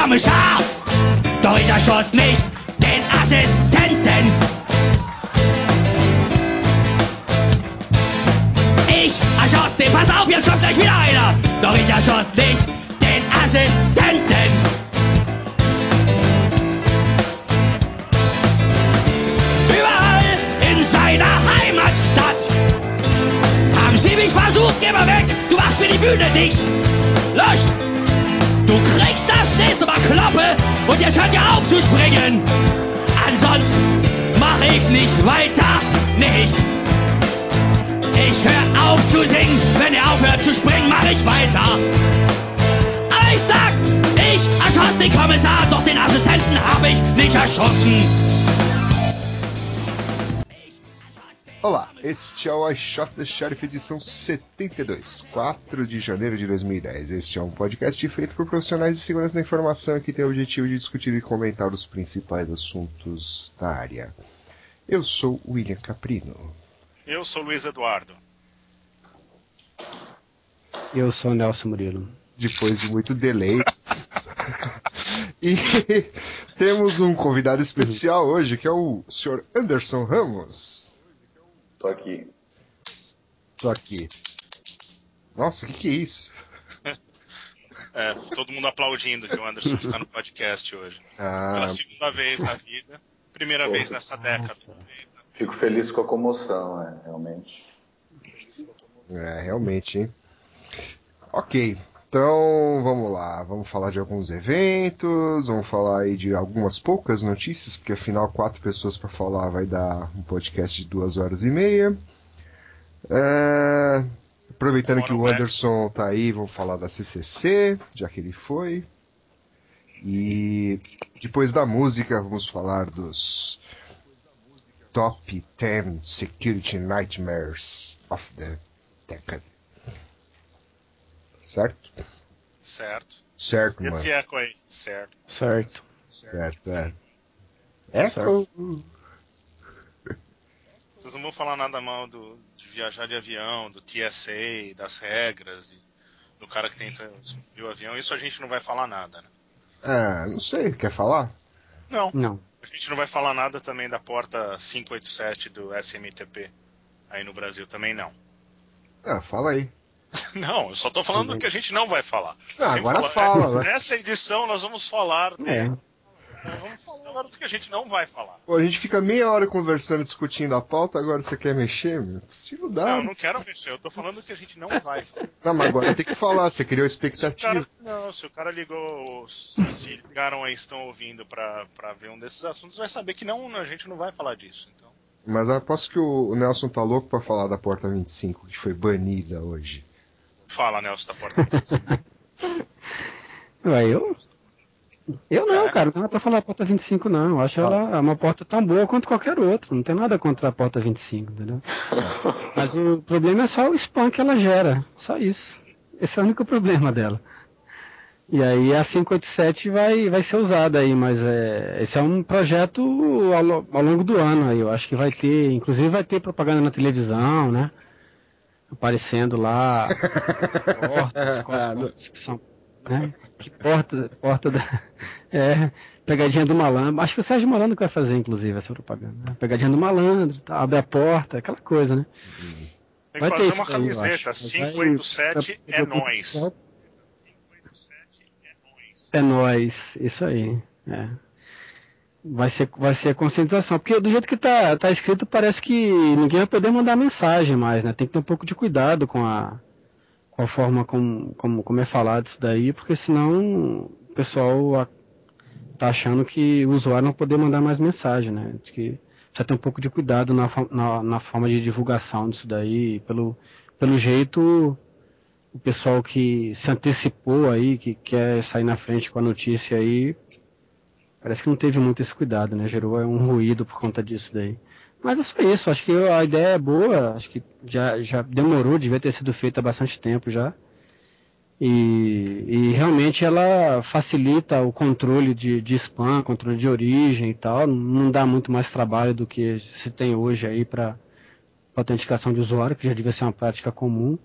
Kommissar, doch ich erschoss nicht den Assistenten. Ich erschoss den, pass auf, jetzt kommt gleich wieder einer, doch ich erschoss nicht den Assistenten. Überall in seiner Heimatstadt haben sie mich versucht, geh mal weg, du machst mir die Bühne dicht. Lösch! Du kriegst das nächste Mal Kloppe und jetzt hört ihr auf zu springen. Ansonsten mach ich nicht weiter, nicht. Ich hör auf zu singen, wenn ihr aufhört zu springen, mach ich weiter. Aber ich sag, ich erschoss den Kommissar, doch den Assistenten hab ich nicht erschossen. Este é o I Shot the Sheriff edição 72, 4 de janeiro de 2010. Este é um podcast feito por profissionais de segurança da informação que tem o objetivo de discutir e comentar os principais assuntos da área. Eu sou William Caprino. Eu sou Luiz Eduardo. Eu sou Nelson Murilo. Depois de muito delay. e temos um convidado especial hoje, que é o Sr. Anderson Ramos. Tô aqui. Tô aqui. Nossa, o que, que é isso? É, todo mundo aplaudindo que o Anderson está no podcast hoje. Ah, Pela segunda vez na vida, primeira Pô. vez nessa década. Nossa. Fico feliz com a comoção, é, realmente. é, realmente, hein? Ok, então vamos lá. Vamos falar de alguns eventos, vamos falar aí de algumas poucas notícias, porque afinal quatro pessoas para falar vai dar um podcast de duas horas e meia. É, aproveitando Fora que o. Anderson tá aí, vamos falar da CCC, já que ele foi. E depois da música, vamos falar dos Top 10 Security Nightmares of the Decade. Certo? Certo. Certo, mano. Esse eco aí, certo. Certo. Certo, é. Echo? Certo. Vocês não vão falar nada mal do, de viajar de avião, do TSA, das regras, de- do cara que tenta subir o avião. Isso a gente não vai falar nada, né? Ah, não sei, quer falar? Não. Não. A gente não vai falar nada também da porta 587 do SMTP. Aí no Brasil também não. Ah, fala aí. Não, eu só tô falando do que a gente não vai falar. Ah, agora falar- fala, vai. Nessa edição nós vamos falar. É. Nós vamos falar agora do que a gente não vai falar. Pô, a gente fica meia hora conversando, discutindo a pauta, agora você quer mexer? Meu? Se não dá. Não, eu não quero mexer, eu tô falando do que a gente não vai falar. Não, mas agora tem que falar, você criou Se expectativa. cara, não, se o cara ligou, se ligaram aí, estão ouvindo pra, pra ver um desses assuntos, vai saber que não, a gente não vai falar disso. Então, Mas aposto que o o Nelson tá louco pra falar da porta 25, que foi banida hoje. Fala, Nelson, da porta 25. Ué, eu? Eu não, É. cara, não tem nada pra falar da porta 25, não. Eu acho ela uma porta tão boa quanto qualquer outra. Não tem nada contra a porta 25, entendeu? Mas o problema é só o spam que ela gera. Só isso. Esse é o único problema dela. E aí a 587 vai, vai ser usada aí, mas é, esse é um projeto ao, ao longo do ano aí. Eu acho que vai ter, inclusive vai ter propaganda na televisão, né? Aparecendo lá portas com as portas que são. Né? Que porta, porta da. É, pegadinha do malandro. Acho que o Sérgio Malandro que vai fazer, inclusive, essa propaganda. né? Pegadinha do malandro, tá, abre a porta, aquela coisa, né? Tem que Vai fazer uma eu camiseta, acho. Mas vai- 587 é vai- nós. 587 é nós. É nós, isso aí. É. Vai ser, vai ser a conscientização. Porque do jeito que tá, tá escrito, parece que ninguém vai poder mandar mensagem mais, né? Tem que ter um pouco de cuidado com a, com a forma como, como, como é falado isso daí, porque senão o pessoal a- tá achando que o usuário não poder mandar mais mensagem, né? Diz que precisa ter um pouco de cuidado na, na, na forma de divulgação disso daí. Pelo, pelo jeito, o pessoal que se antecipou aí, que quer sair na frente com a notícia aí, parece que não teve muito esse cuidado, né? Gerou um ruído por conta disso daí. Mas é só isso, acho que a ideia é boa, acho que já, já demorou, devia ter sido feita há bastante tempo já. E, e realmente ela facilita o controle de, de spam, controle de origem e tal. Não dá muito mais trabalho do que se tem hoje aí para autenticação de usuário, que já devia ser uma prática comum.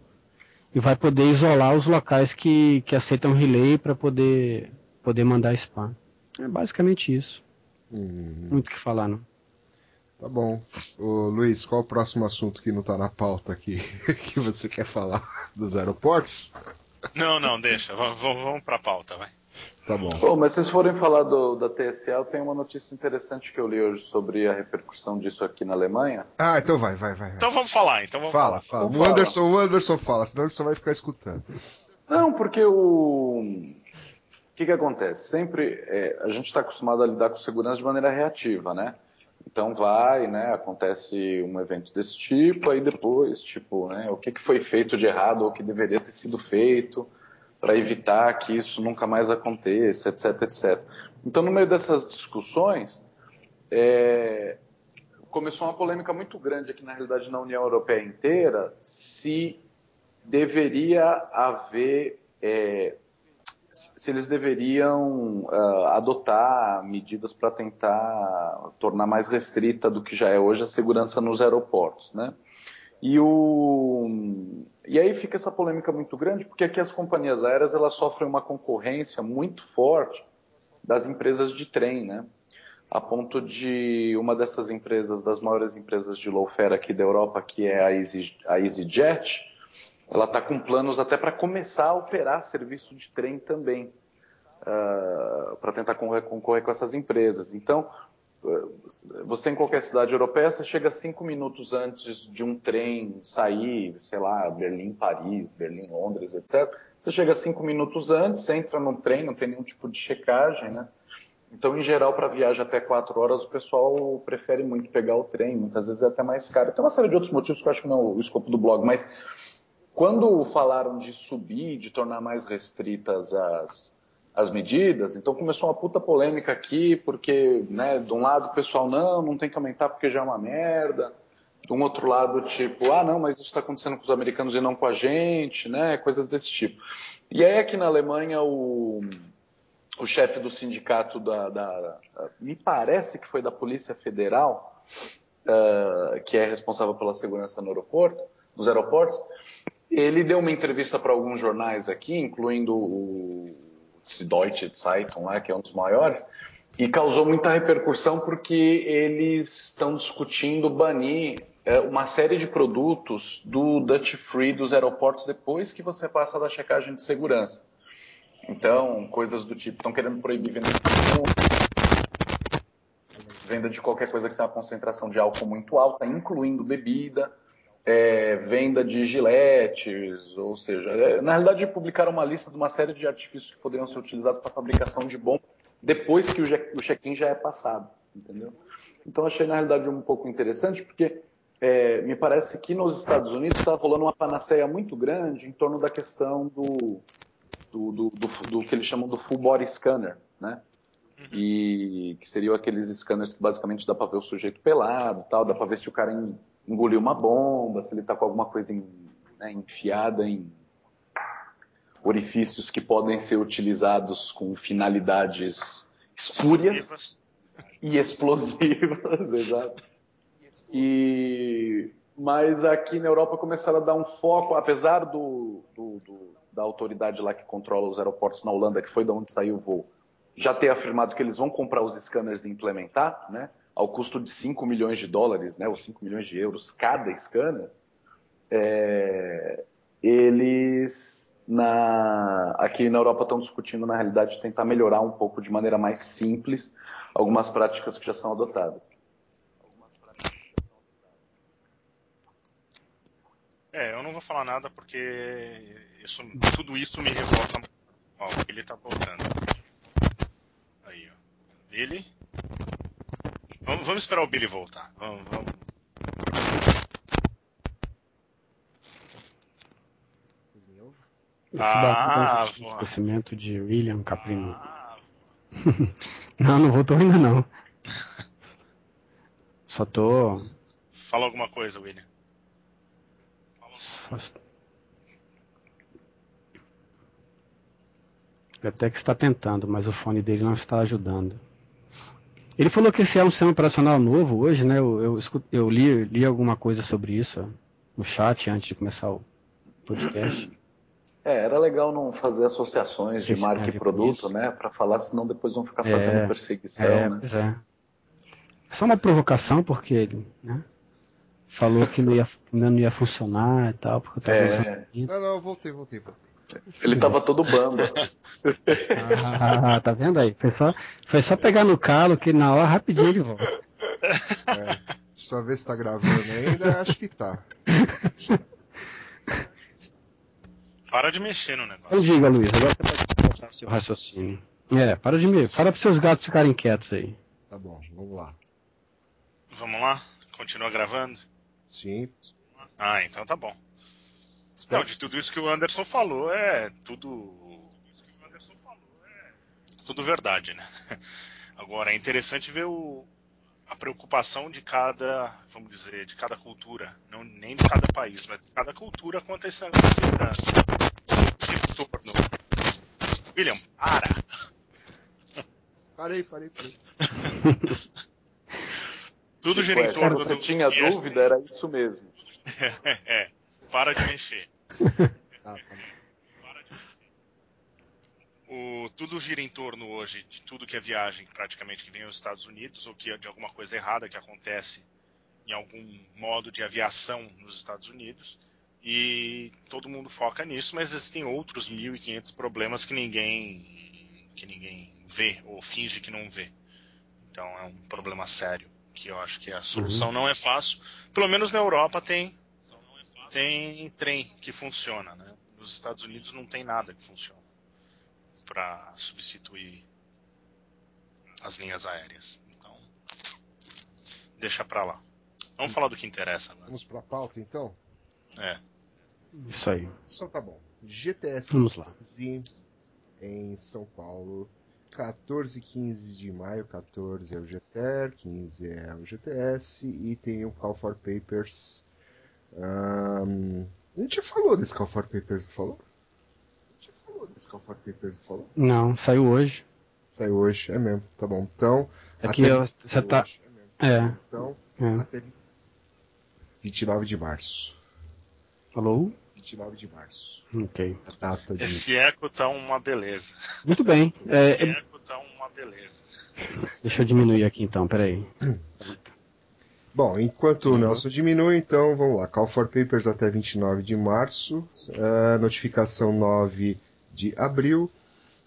E vai poder isolar os locais que, que aceitam relay para poder poder mandar spam. É basicamente isso. Hum, Muito o que falar, não. tá bom. Ô, Luiz, qual o próximo assunto que não tá na pauta aqui que você quer falar dos aeroportos? Não, não, deixa. Vamos, vamos pra pauta, vai. Tá bom. Pô, mas se vocês forem falar do, da TSL, tem uma notícia interessante que eu li hoje sobre a repercussão disso aqui na Alemanha. Ah, então vai, vai, vai. vai. Então vamos falar, então vamos Fala, falar. fala. Então O fala. Anderson, o Anderson fala, senão ele só vai ficar escutando. Não, porque o. O que, que acontece? Sempre é, a gente está acostumado a lidar com segurança de maneira reativa, né? Então vai, né? Acontece um evento desse tipo, aí depois, tipo, né? O que, que foi feito de errado ou que deveria ter sido feito para evitar que isso nunca mais aconteça, etc, etc. Então, no meio dessas discussões, é, começou uma polêmica muito grande aqui na realidade na União Europeia inteira se deveria haver é, se eles deveriam ah, adotar medidas para tentar tornar mais restrita do que já é hoje a segurança nos aeroportos, né? E, o, e aí fica essa polêmica muito grande, porque aqui as companhias aéreas elas sofrem uma concorrência muito forte das empresas de trem, né? A ponto de uma dessas empresas, das maiores empresas de low fare aqui da Europa, que é a, Easy, a EasyJet, ela está com planos até para começar a operar serviço de trem também, para tentar concorrer, com essas empresas. Então, uh, você em qualquer cidade europeia, você chega cinco minutos antes de um trem sair, sei lá, Berlim, Paris, Berlim, Londres, etc. Você chega cinco minutos antes, você entra no trem, não tem nenhum tipo de checagem, né? Então, em geral, para viagem até quatro horas, o pessoal prefere muito pegar o trem, muitas vezes é até mais caro. Tem uma série de outros motivos que eu acho que não é o escopo do blog, mas quando falaram de subir, de tornar mais restritas as, as medidas, então começou uma puta polêmica aqui, porque, né, de um lado o pessoal, não, não tem que aumentar porque já é uma merda. De um outro lado, tipo, ah, não, mas isso está acontecendo com os americanos e não com a gente, né, coisas desse tipo. E aí aqui na Alemanha, o, o chefe do sindicato da, da, me parece que foi da Polícia Federal, uh, que é responsável pela segurança no aeroporto, nos aeroportos, ele deu uma entrevista para alguns jornais aqui, incluindo o Süddeutsche Zeitung, lá, que é um dos maiores, e causou muita repercussão porque eles estão discutindo banir é, uma série de produtos do Dutch Free dos aeroportos depois que você passa da checagem de segurança. Então, coisas do tipo, estão querendo proibir venda de, venda de qualquer coisa que tenha uma concentração de álcool muito alta, incluindo bebida, é, venda de giletes, ou seja, é, na realidade publicaram uma lista de uma série de artifícios que poderiam ser utilizados para fabricação de bomba depois que o check-in já é passado, entendeu? Então achei na realidade um pouco interessante porque é, me parece que nos Estados Unidos está rolando uma panaceia muito grande em torno da questão do, do, do, do, do que eles chamam do full body scanner, né? E que seriam aqueles scanners que basicamente dá para ver o sujeito pelado, tal, dá para ver se o cara engoliu uma bomba, se ele está com alguma coisa em, né, enfiada em orifícios que podem ser utilizados com finalidades espúrias e explosivas, exato. E mas aqui na Europa começaram a dar um foco, apesar do, do, do, da autoridade lá que controla os aeroportos na Holanda, que foi da onde saiu o voo, já ter afirmado que eles vão comprar os scanners e implementar, né, ao custo de 5 milhões de dólares, né, ou 5 milhões de euros cada scanner, é, eles na, aqui na Europa estão discutindo, na realidade, tentar melhorar um pouco de maneira mais simples algumas práticas que já são adotadas. É, eu não vou falar nada porque isso, tudo isso me revolta. Ó, ele tá voltando. Aí, ó. Billy? Vamos, vamos esperar o Billy voltar. Vamos, vamos. Esse Ah, ah, boa. conhecimento de William Caprino. Ah, não, não voltou ainda não. Só tô. fala alguma coisa, William. Só... Ele até que está tentando, mas o fone dele não está ajudando. Ele falou que esse é um sistema operacional novo hoje, né? Eu, eu, eu li, li alguma coisa sobre isso ó, no chat antes de começar o podcast. É, era legal não fazer associações de marca é, e produto, né? Para falar, senão depois vão ficar É, fazendo perseguição, É, né? pois é. Só uma provocação, porque ele, né? Falou que não ia, não ia funcionar e tal, porque eu tava É. usando. Não, não, voltei, voltei, voltei. Ele tava todo bando. Ah, tá vendo aí? Foi só, foi só pegar no calo que na hora rapidinho ele volta. É, só ver se tá gravando ainda, acho que tá. Para de mexer no negócio. Então diga, Luiz, agora você pode começar o seu raciocínio. É, para de me. Para pros seus gatos ficarem quietos aí. Tá bom, vamos lá. Vamos lá? Continua gravando? Sim. Ah, então tá bom. Não, de tudo isso que o Anderson falou é tudo. Tudo verdade, né? Agora é interessante ver o, a preocupação de cada, vamos dizer, de cada cultura, não nem de cada país, mas de cada cultura quanto a essa segurança. Retorno. William, para! Parei, parei, parei. Tudo gira em se torno você do tinha é dúvida, era isso mesmo. é, para de mexer. O, tudo gira em torno hoje de tudo que é viagem, praticamente, que vem aos Estados Unidos, ou que é de alguma coisa errada que acontece em algum modo de aviação nos Estados Unidos. E todo mundo foca nisso, mas existem outros 1.500 problemas que ninguém, que ninguém vê ou finge que não vê. Então é um problema sério, que eu acho que a solução não é fácil. Pelo menos na Europa tem, tem trem que funciona, né? Nos Estados Unidos não tem nada que funciona para substituir as linhas aéreas. Então, deixa pra lá. Vamos falar do que interessa agora. Vamos pra pauta então? É. Isso aí. Então tá bom. GTS Vamos lá. 15 em São Paulo. 14 e 15 de maio, 14 é o GTR, 15 é o GTS e tem o Call for Papers. Ahn, a gente já falou desse Call for Papers, falou? A gente já falou desse Call for Papers, falou? Não, saiu hoje. Saiu hoje, é mesmo, tá bom. Então. Aqui até eu- você tá. hoje, é mesmo. É. Então, é. até 29 de março. Falou? 29 de março. Ok. A data de. Esse eco tá uma beleza. Muito bem. É, Esse é- eco tá uma beleza. deixa eu diminuir aqui então, peraí. Bom, enquanto o Nelson diminui, então vamos lá. Call for Papers até 29 de março, eh, notificação 9 de abril,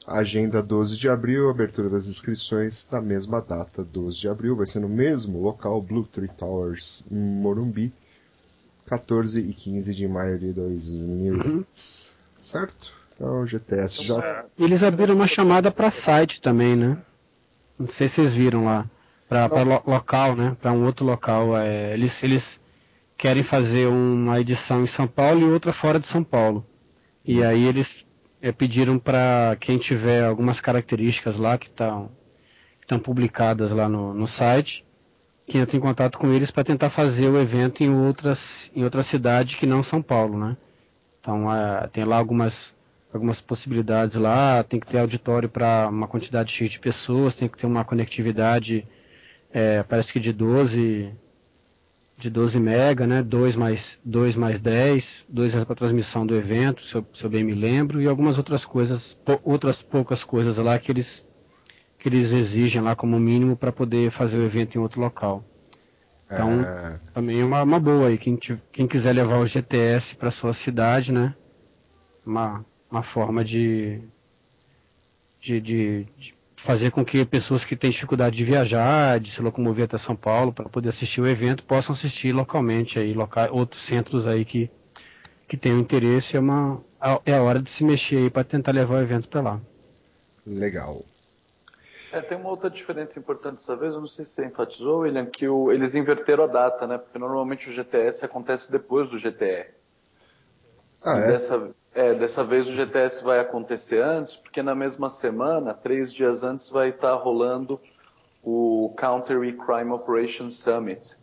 agenda 12 de abril, abertura das inscrições na mesma data, 12 de abril, vai ser no mesmo local, Blue Tree Towers, em Morumbi, 14 e 15 de maio de 2010. Certo? Então, GTS já. E Eles abriram uma chamada para site também, né? Não sei se vocês viram lá. Para lo local, né? Para um outro local. É, eles, eles querem fazer uma edição em São Paulo e outra fora de São Paulo. E aí eles é, pediram para quem tiver algumas características lá que estão estão publicadas lá no, no site, que entre em contato com eles para tentar fazer o evento em outras em outra cidade que não São Paulo, né? Então é, tem lá algumas algumas possibilidades lá, tem que ter auditório para uma quantidade X de pessoas, tem que ter uma conectividade, é, parece que de 12 de 12 mega, né? 2 mais 2 mais 10, 2 é para transmissão do evento, se eu, se eu bem me lembro, e algumas outras coisas, pou- outras poucas coisas lá que eles que eles exigem lá como mínimo para poder fazer o evento em outro local. Então, eh, também é uma, uma boa aí. Quem, quem quiser levar o GTS para sua cidade, né? Uma, uma forma de, de, de, de fazer com que pessoas que têm dificuldade de viajar, de se locomover até São Paulo para poder assistir o evento, possam assistir localmente aí, loca, outros centros aí que, que tenham interesse. É, uma, é a hora de se mexer aí para tentar levar o evento para lá. legal. É, tem uma outra diferença importante dessa vez, eu não sei se você enfatizou, William, que o- eles inverteram a data, né? Porque normalmente o GTS acontece depois do GTR. Ah, E é? Dessa, é, dessa vez o GTS vai acontecer antes, porque na mesma semana, três dias antes, vai estar rolando o Counter Crime Operations Summit,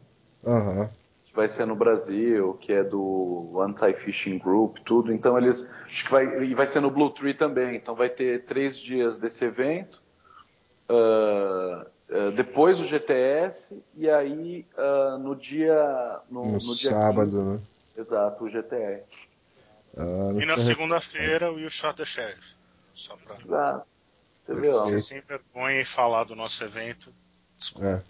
Aham. que vai ser no Brasil, que é do Anti-Phishing Group, tudo. Então eles. Acho que vai. E vai ser no Blue Tree também. Então vai ter três dias desse evento. ah, ah, depois do GTS e aí ah, no dia no, No, no dia sábado, 15, né? exato o GTR Não E na segunda-feira o You Shot the Sheriff. Só pra Exato. Você vê, ó. ser sem vergonha e falar do nosso evento. Desculpa.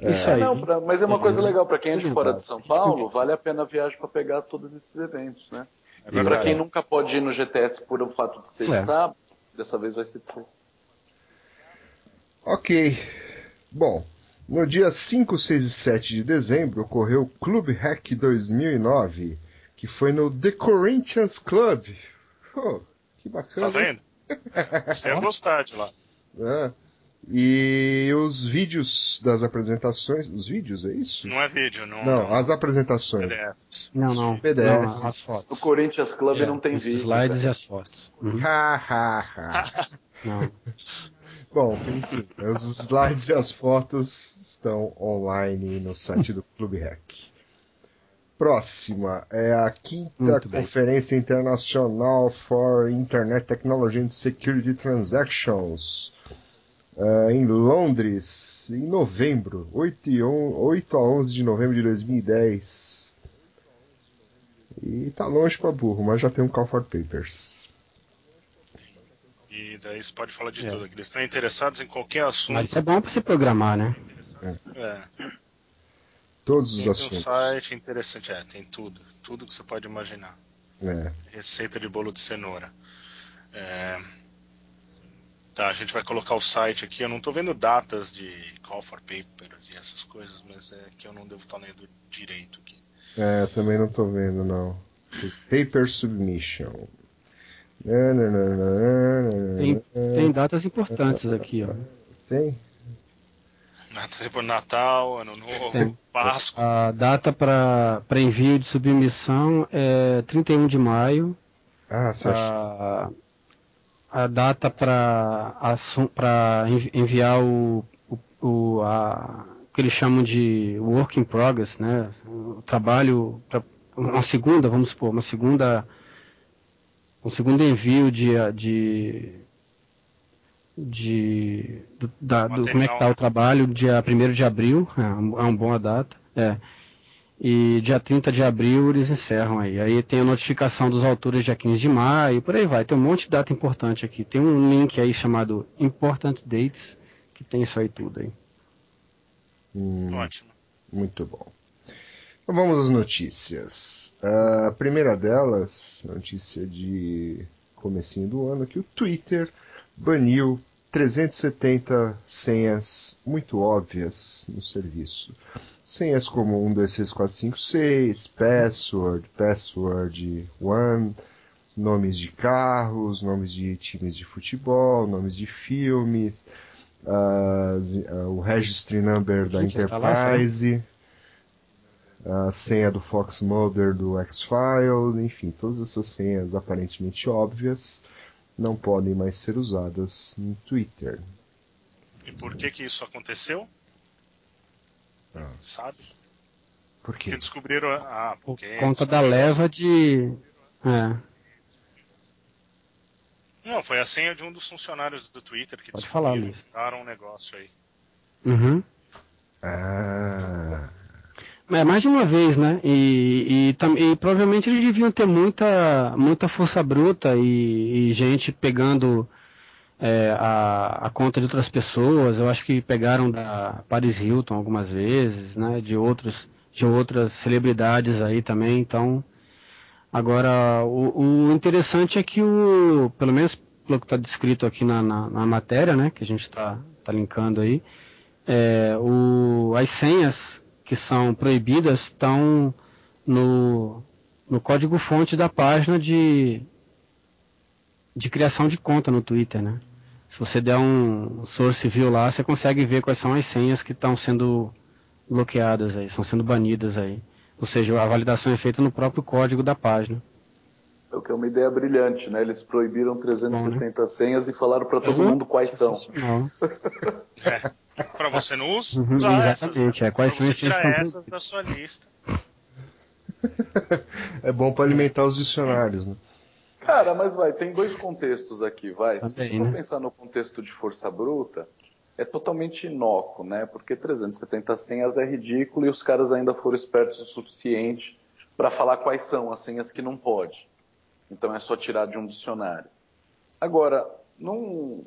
É. Isso É, aí. não, pra- mas é uma coisa legal para quem é de fora de São Paulo, vale a pena a viagem para pegar todos esses eventos, né? É E para quem nunca pode ir no GTS por o fato de ser É. sábado, dessa vez vai ser de sexta. Ok. Bom, no dia 5, 6 e 7 de dezembro ocorreu o Clube Hack 2009, que foi no The Corinthians Club. Oh, que Tá bacana. hein? vendo? Você ia gostar de lá. É. E os vídeos das apresentações. Os vídeos, é isso? Não é vídeo, não. Não, as apresentações. PDFs. Não, não. PDF. não as fotos. No Corinthians Club É, não tem os vídeo. slides né? e as fotos. Uhum. Ha, ha, ha. Não. Bom, enfim, os slides e as fotos estão online no site do Clube Hack. Próxima é a quinta Muito bem. Conferência Internacional for Internet Technology and Security Transactions, eh, em Londres, em novembro, 8, e on- 8 a 11 de novembro de 2010. E tá longe pra burro, mas já tem um Call for Papers. E daí você pode falar de É. tudo. Eles estão interessados em qualquer assunto. Mas isso é bom pra você programar, né? É. Todos os Tem um assuntos. site interessante, é, tem tudo. Tudo que você pode imaginar. É. Receita de bolo de cenoura. É, Tá, a gente vai colocar o site aqui. Eu não estou vendo datas de call for papers e essas coisas, mas é que eu não devo estar lendo direito aqui. É, eu também não tô vendo, não. Paper Submission. Não, não, não, não, não, não, Tem, não. tem datas importantes aqui, ó. Tem? Tipo Natal, Ano Novo, Tem. Páscoa. A data para envio de submissão é 31 de maio. Ah, você acha? A, a data para enviar o, o, o, a, o que eles chamam de work in progress, né? O trabalho, pra, uma segunda, vamos supor, uma segunda, um segundo envio de, de, de do, da, do, como é que está o trabalho, dia 1 de abril, é, um- é uma boa data. É. E dia 30 de abril eles encerram aí. Aí tem a notificação dos autores dia 15 de maio, por aí vai. Tem um monte de data importante aqui. Tem um link aí chamado Important Dates, que tem isso aí tudo aí. Hum, Ótimo. muito bom. Então vamos às notícias. A primeira delas, notícia de comecinho do ano, que o Twitter baniu 370 senhas muito óbvias no serviço. Senhas como 1, 2, 3, 4, 5, 6, password, password one, nomes de carros, nomes de times de futebol, nomes de filmes, as- ah, o registry number da Gente, lá, Enterprise, a senha do Fox Mulder do X-Files, enfim, todas essas senhas aparentemente óbvias não podem mais ser usadas no Twitter. E por que que isso aconteceu? Ah. Sabe? Por Porque quê? descobriram. Ah, Por porque conta da leva de. É, Não, foi a senha de um dos funcionários do Twitter que Pode falar, Luiz. um negócio aí. uhum. Ah, É, mais de uma vez, né? E, e, e provavelmente eles deviam ter muita, muita força bruta e, e gente pegando é, a, a conta de outras pessoas. Eu acho que pegaram da Paris Hilton algumas vezes, né? De outros, de outras celebridades aí também. Então, agora o, o interessante é que o, pelo menos pelo que está descrito aqui na, na, na matéria, né? Que a gente está tá linkando aí, é, o, as senhas que são proibidas estão no, no código-fonte da página de, de criação de conta no Twitter, né? Se você der um source view lá, você consegue ver quais são as senhas que estão sendo bloqueadas aí, estão sendo banidas aí. Ou seja, a validação é feita no próprio código da página. É o que é uma ideia brilhante, né? Eles proibiram 370 senhas e falaram para todo mundo quais são. É. Pra você não usar Uhum, essas. exatamente, é. Quais pra são você as senhas que tirar estão essas da sua lista. é bom para alimentar os dicionários, né? Cara, mas vai, tem dois contextos aqui, vai. Se você for né? pensar no contexto de força bruta, é totalmente inócuo, né? Porque 370 senhas é ridículo e os caras ainda foram espertos o suficiente para falar quais são as senhas que não pode. Então é só tirar de um dicionário. Agora, não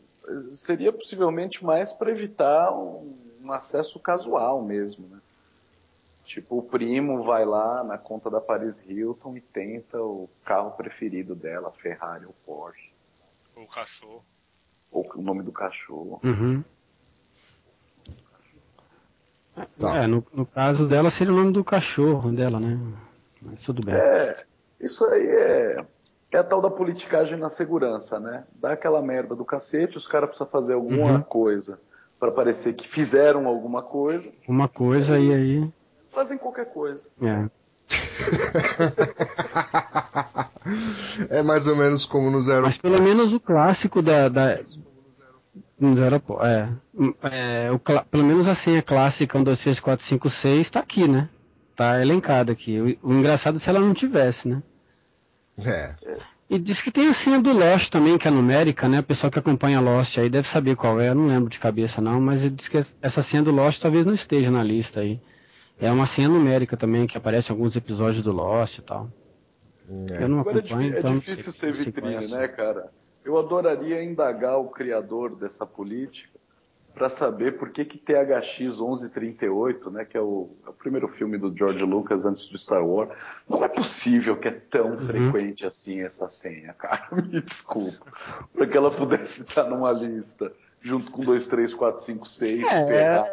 seria possivelmente mais para evitar um, um, acesso casual mesmo, né? Tipo, o primo vai lá na conta da Paris Hilton e tenta o carro preferido dela, Ferrari ou Porsche. Ou o cachorro. Ou o nome do cachorro. Uhum. Tá. É, no, no, caso dela seria o nome do cachorro dela, né? Mas tudo bem. É, isso aí é, é a tal da politicagem na segurança, né? Dá aquela merda do cacete, os caras precisam fazer alguma uhum. coisa para parecer que fizeram alguma coisa. Uma coisa e aí. Fazem qualquer coisa. É. é mais ou menos como no Zero Mas pelo menos o clássico da, da, nos aeroportos. É. é o, pelo menos a senha clássica 1, 2, 3, 4, 5, 6 está aqui, né? Tá elencada aqui. O, o, engraçado é se ela não tivesse, né? É. E diz que tem a senha do Lost também, que é numérica, né? O pessoal que acompanha Lost aí deve saber qual é, eu não lembro de cabeça não, mas ele diz que essa senha do Lost talvez não esteja na lista aí. É uma senha numérica também, que aparece em alguns episódios do Lost e tal. É. Eu não Agora é acompanho, é, então é difícil ser vitrine, né, cara? Eu adoraria indagar o criador dessa política para saber por que, que THX 1138, né, que é o, é o, primeiro filme do George Lucas antes do Star Wars, não é possível que é tão uhum. frequente assim essa senha, cara. Me desculpa. Para que ela pudesse estar numa lista junto com 2, 3, 4, 5, 6, é,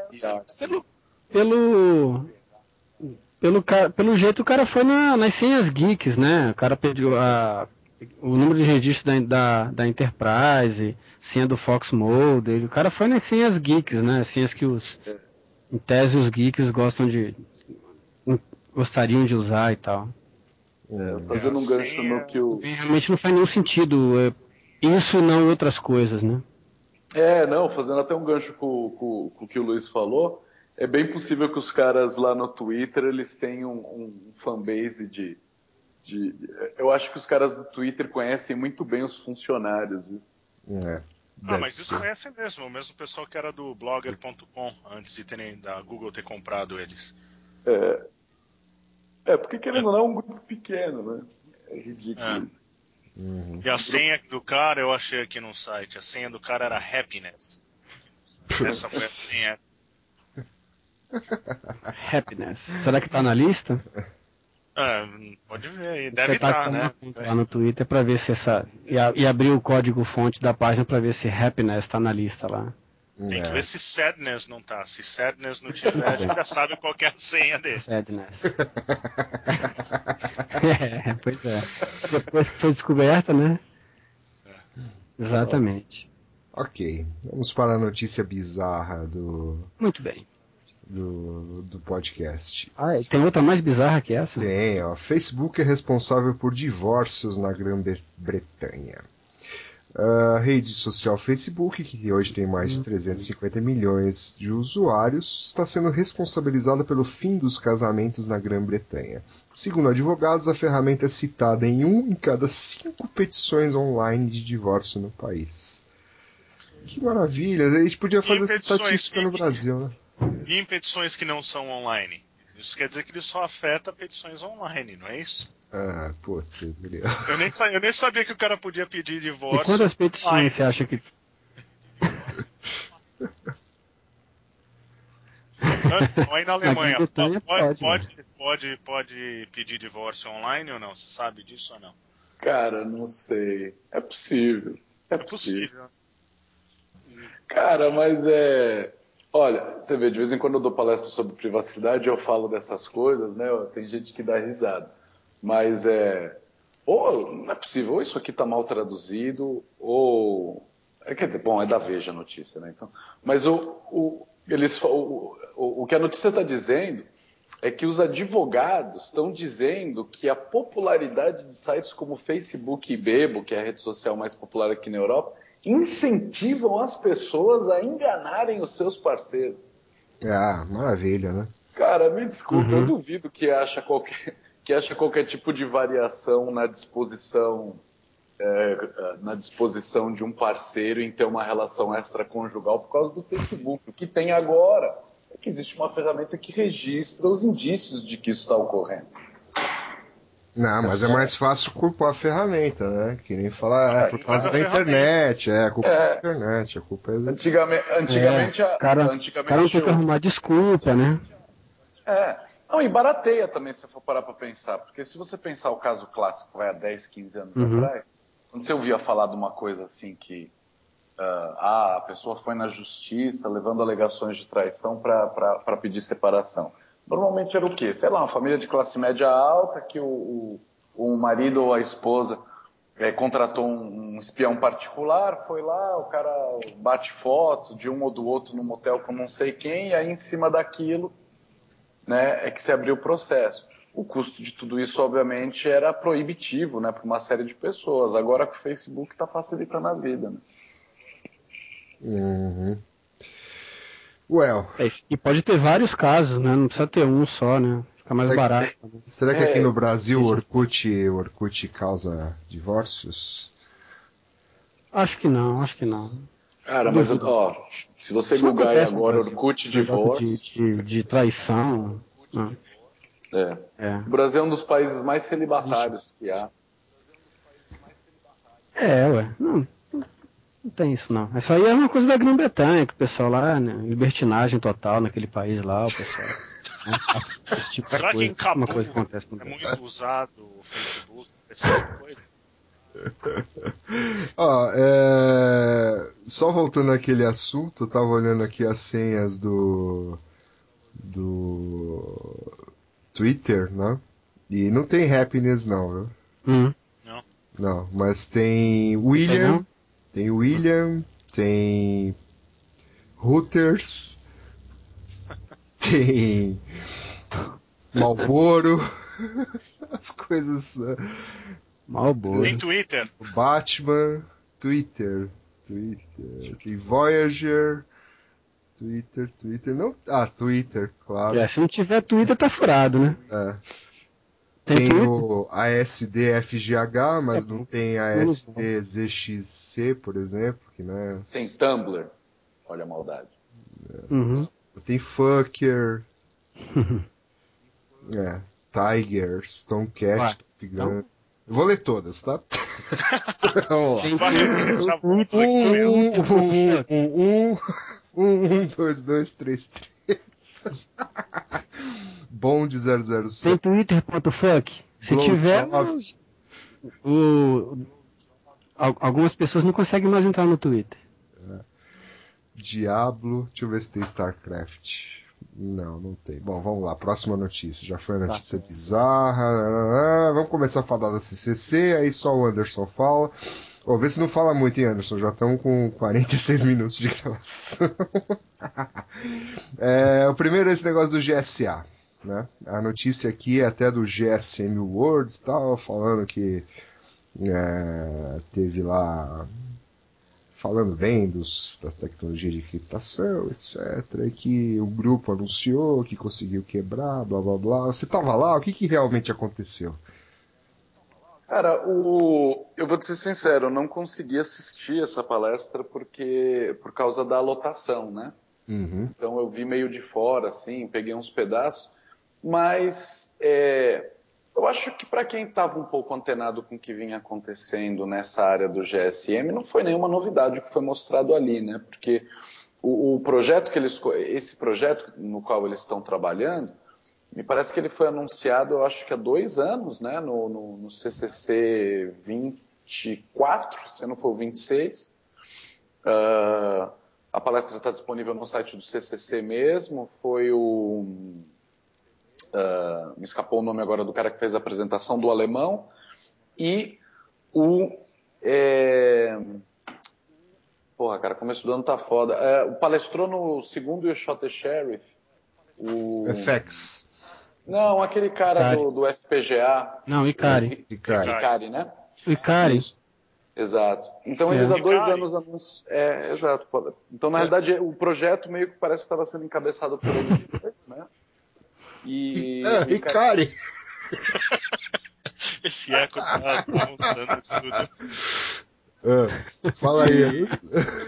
pelo, pelo, pelo, pelo jeito o cara foi na, nas senhas geeks, né? O cara pediu a o número de registro da, da, da Enterprise, senha do Fox Mode, o cara foi nas senhas geeks, né? Senhas que os, em tese, os geeks gostam de, gostariam de usar e tal. É, fazendo um gancho no que o... Realmente não faz nenhum sentido é, isso e não outras coisas, né? É, não, fazendo até um gancho com, com, com o que o Luiz falou, é bem possível que os caras lá no Twitter, eles tenham um, um fanbase de de, eu acho que os caras do Twitter conhecem muito bem os funcionários. Viu? É, ah, mas isso conhecem mesmo, o mesmo pessoal que era do blogger.com antes de terem da Google ter comprado eles. É, é porque querendo ou não é um grupo pequeno, né? É ridículo. É. Uhum. E a senha do cara eu achei aqui no site, a senha do cara era happiness. Essa foi a senha. Happiness. Será que tá na lista? Ah, pode ver aí, deve estar, né? Lá no Twitter para ver se essa. E, a, e, abrir o código fonte da página para ver se happiness está na lista lá. Tem que é. ver se sadness não tá. Se sadness não tiver, a gente já sabe qual é a senha dele. Sadness. é, pois é. Depois que foi descoberta, né? É. Exatamente. Ok, vamos para a notícia bizarra do. Muito bem do, do podcast. Ah, tem outra mais bizarra que essa? Tem, ó. Facebook é responsável por divórcios na Grã-Bretanha. A rede social Facebook, que hoje tem mais de 350 milhões de usuários, está sendo responsabilizada pelo fim dos casamentos na Grã-Bretanha. Segundo advogados, a ferramenta é citada em um em cada cinco petições online de divórcio no país. Que maravilha! A gente podia fazer essa estatística no Brasil, né? E em petições que não são online? Isso quer dizer que ele só afeta petições online, não é isso? Ah, putz, eu nem, eu nem sabia que o cara podia pedir divórcio. E quantas petições online. você acha que. Só aí na Alemanha. Pode, pode, pode, pode, pode pedir divórcio online ou não? Você sabe disso ou não? Cara, não sei. É possível. É, é possível. possível. Cara, mas é. Olha, você vê, de vez em quando eu dou palestra sobre privacidade, eu falo dessas coisas, né? Tem gente que dá risada. Mas é. Ou não é possível, ou isso aqui está mal traduzido, ou. É, quer dizer, bom, é da Veja a notícia, né? Então, mas o, o, eles, o, o, o que a notícia está dizendo é que os advogados estão dizendo que a popularidade de sites como Facebook e Bebo, que é a rede social mais popular aqui na Europa, incentivam as pessoas a enganarem os seus parceiros. Ah, maravilha, né? Cara, me desculpa, uhum. eu duvido que acha qualquer, que acha qualquer tipo de variação na disposição é, na disposição de um parceiro em ter uma relação extraconjugal por causa do Facebook. O que tem agora é que existe uma ferramenta que registra os indícios de que isso está ocorrendo. Não, mas é mais fácil culpar a ferramenta, né? Que nem falar, é por causa da internet, é, a culpa é da internet, a culpa é... Antigamente, antigamente, É, cara, antigamente cara não tem que arrumar desculpa, né? É. Não, e barateia também, se for parar pra pensar. Porque se você pensar o caso clássico, vai há 10, 15 anos Uhum. atrás, quando você ouvia falar de uma coisa assim que ah, ah, a pessoa foi na justiça levando alegações de traição para pedir separação. Normalmente era o quê? Sei lá, uma família de classe média alta que o, o, o marido ou a esposa eh, contratou um, um espião particular, foi lá, o cara bate foto de um ou do outro num motel com não sei quem, e aí em cima daquilo né, é que se abriu o processo. O custo de tudo isso, obviamente, era proibitivo né, para uma série de pessoas. Agora que o Facebook está facilitando a vida. Né? Uhum. Well, É, e pode ter vários casos, né? Não precisa ter um só, né? Fica mais Será que- barato. né? será que É, aqui no Brasil o. Orkut, o Orkut causa divórcios? Acho que não, acho que não. Cara, mas ó, se você googar agora. Orkut divórcio, De, de, de traição. né? é. É. o Brasil é um dos países mais celibatários que há. É, ué. Não, não tem isso não. Isso aí é uma coisa da Grã-Bretanha, que o pessoal lá, né, libertinagem total naquele país lá, o pessoal. né, esse tipo de Será que coisa, em Cabul uma coisa que acontece no é Brasil. muito usado o Facebook? Esse tipo de coisa? Ó, é... só voltando àquele assunto, eu tava olhando aqui as senhas do do Twitter, né? E não tem happiness não, viu? Hum. Não, mas tem William, não? Tem William, tem Hooters, tem Malboro, as coisas, né? Malboro. Tem Twitter? Batman, Twitter, Twitter, tem Voyager, Twitter, Twitter, não, ah, Twitter, claro. É, se não tiver Twitter, tá furado, né? É. Tem, Tem Twitter? o ASDFGH, mas É, não tem ASDZXC, por exemplo, que né? Tem Tumblr. Olha a maldade. Uhum. Tem Fucker. é. Tigers, Tomcat, Vai. Top Gun. Eu vou ler todas, tá? Vamos lá. Um, um, um, um, um, um, um, dois, dois, três, três. Bond 007. Tem Twitter.fuck? Se tiver, o, o- al- algumas pessoas não conseguem mais entrar no Twitter. Diablo. Deixa eu ver se tem StarCraft. Não, não tem. Bom, vamos lá. Próxima notícia. Já foi a notícia bizarra. Vamos começar a falar da CCC. Aí só o Anderson fala. Vou ver se não fala muito, hein, Anderson? Já estamos com 46 minutos de gravação. É, o primeiro é esse negócio do GSA. Né? A notícia aqui é até do GSM World, tal, falando que é, teve lá falando bem dos, da tecnologia de criptação, etc. E que o grupo anunciou que conseguiu quebrar, blá blá blá. Você estava lá? O que, que realmente aconteceu? Cara, o... eu vou te ser sincero, eu não consegui assistir essa palestra porque por causa da lotação, né? Uhum. Então eu vi meio de fora, assim, peguei uns pedaços, mas é, eu acho que para quem estava um pouco antenado com o que vinha acontecendo nessa área do GSM, não foi nenhuma novidade o que foi mostrado ali, né? Porque o, o projeto que eles, esse projeto no qual eles estão trabalhando, me parece que ele foi anunciado, eu acho que há dois anos, né? No, no, no CCC 24, se não for 26. Uh, a palestra está disponível no site do CCC mesmo. Foi o. Uh, me escapou o nome agora do cara que fez a apresentação do alemão. E o. É... Porra, cara, começo do ano tá foda. É, palestrou no segundo Shot the Sheriff. O... FX. Não, aquele cara Icari. do, do FPGA. Não, Icari. Icari. Icari, né? O Icari. Isso. Exato. Então É. eles há dois Icari. anos. É, exato. Então, na realidade, o projeto meio que parece que estava sendo encabeçado por eles né? E. É, Icari. Esse eco tá bagunçando tudo. Ah, fala aí.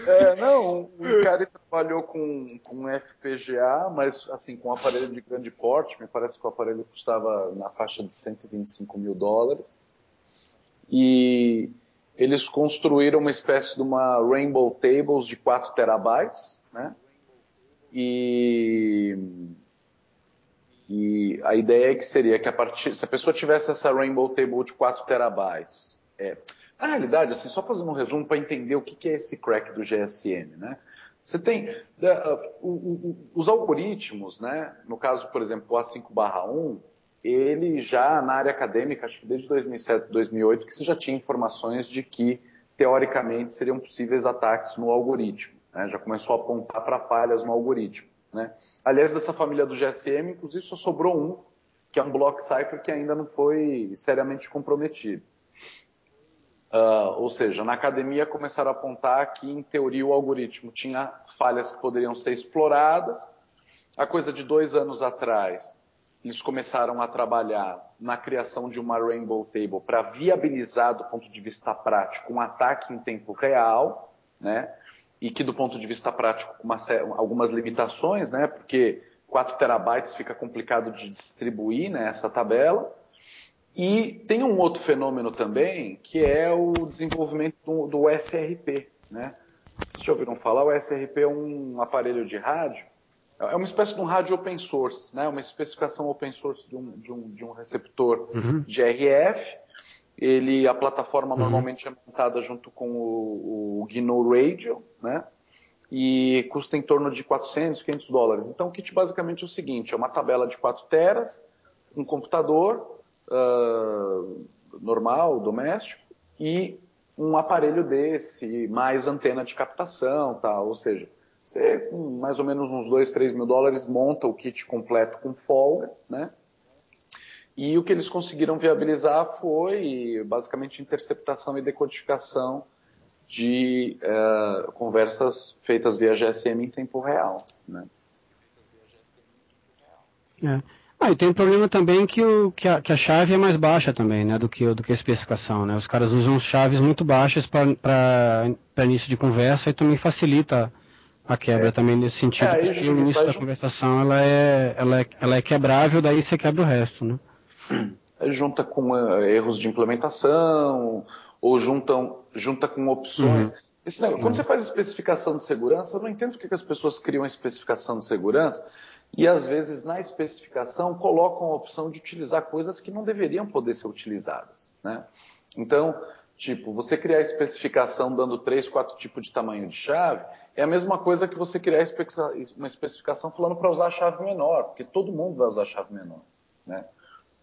É, não, o cara trabalhou com, com FPGA, mas assim, com um aparelho de grande porte, me parece que o aparelho custava na faixa de 125 mil dólares. E eles construíram uma espécie de uma Rainbow Tables de 4 terabytes, né? E, e a ideia é que seria que a partir, se a pessoa tivesse essa Rainbow Table de 4 terabytes, é, na realidade, assim, só fazendo um resumo para entender o que é esse crack do GSM, né? Você tem uh, os algoritmos, né? No caso, por exemplo, o A5/1, ele já na área acadêmica, acho que desde 2007, 2008, que você já tinha informações de que teoricamente seriam possíveis ataques no algoritmo. Né? Já começou a apontar para falhas no algoritmo. Né? Aliás, dessa família do GSM, inclusive só sobrou um, que é um block cipher que ainda não foi seriamente comprometido. Uh, ou seja, na academia começaram a apontar que, em teoria, o algoritmo tinha falhas que poderiam ser exploradas. A coisa de dois anos atrás, eles começaram a trabalhar na criação de uma Rainbow Table para viabilizar, do ponto de vista prático, um ataque em tempo real, né? E que, do ponto de vista prático, com uma, algumas limitações, né? Porque 4 terabytes fica complicado de distribuir né, essa tabela. E tem um outro fenômeno também, que é o desenvolvimento do, do SRP. Né? Vocês já ouviram falar? O SRP é um aparelho de rádio, é uma espécie de um rádio open source, né? uma especificação open source de um, de um, de um receptor uhum. de RF. Ele, a plataforma uhum. normalmente é montada junto com o, o GNU Radio, né? e custa em torno de 400, 500 dólares. Então o kit basicamente é o seguinte, é uma tabela de 4 teras, um computador, uh, normal, doméstico, e um aparelho desse, mais antena de captação, tal. Ou seja, você com mais ou menos uns 2, 3 mil dólares monta o kit completo com folga, né? E o que eles conseguiram viabilizar foi basicamente interceptação e decodificação de uh, conversas feitas via GSM em tempo real. Né? É. Ah, e tem um problema também que, o, que, a, que a chave é mais baixa também, né, do que, do que a especificação, né? Os caras usam chaves muito baixas para início de conversa e também facilita a quebra é. também nesse sentido, é, porque o início da conversação ela é, ela, é, ela é quebrável, daí você quebra o resto, né? Junta com uh, erros de implementação, ou juntam, junta com opções. Uhum. Negócio, quando você faz especificação de segurança, eu não entendo porque que as pessoas criam especificação de segurança e às vezes na especificação colocam a opção de utilizar coisas que não deveriam poder ser utilizadas. Né? Então, tipo, você criar a especificação dando três, quatro tipos de tamanho de chave é a mesma coisa que você criar uma especificação falando para usar a chave menor, porque todo mundo vai usar a chave menor. Né?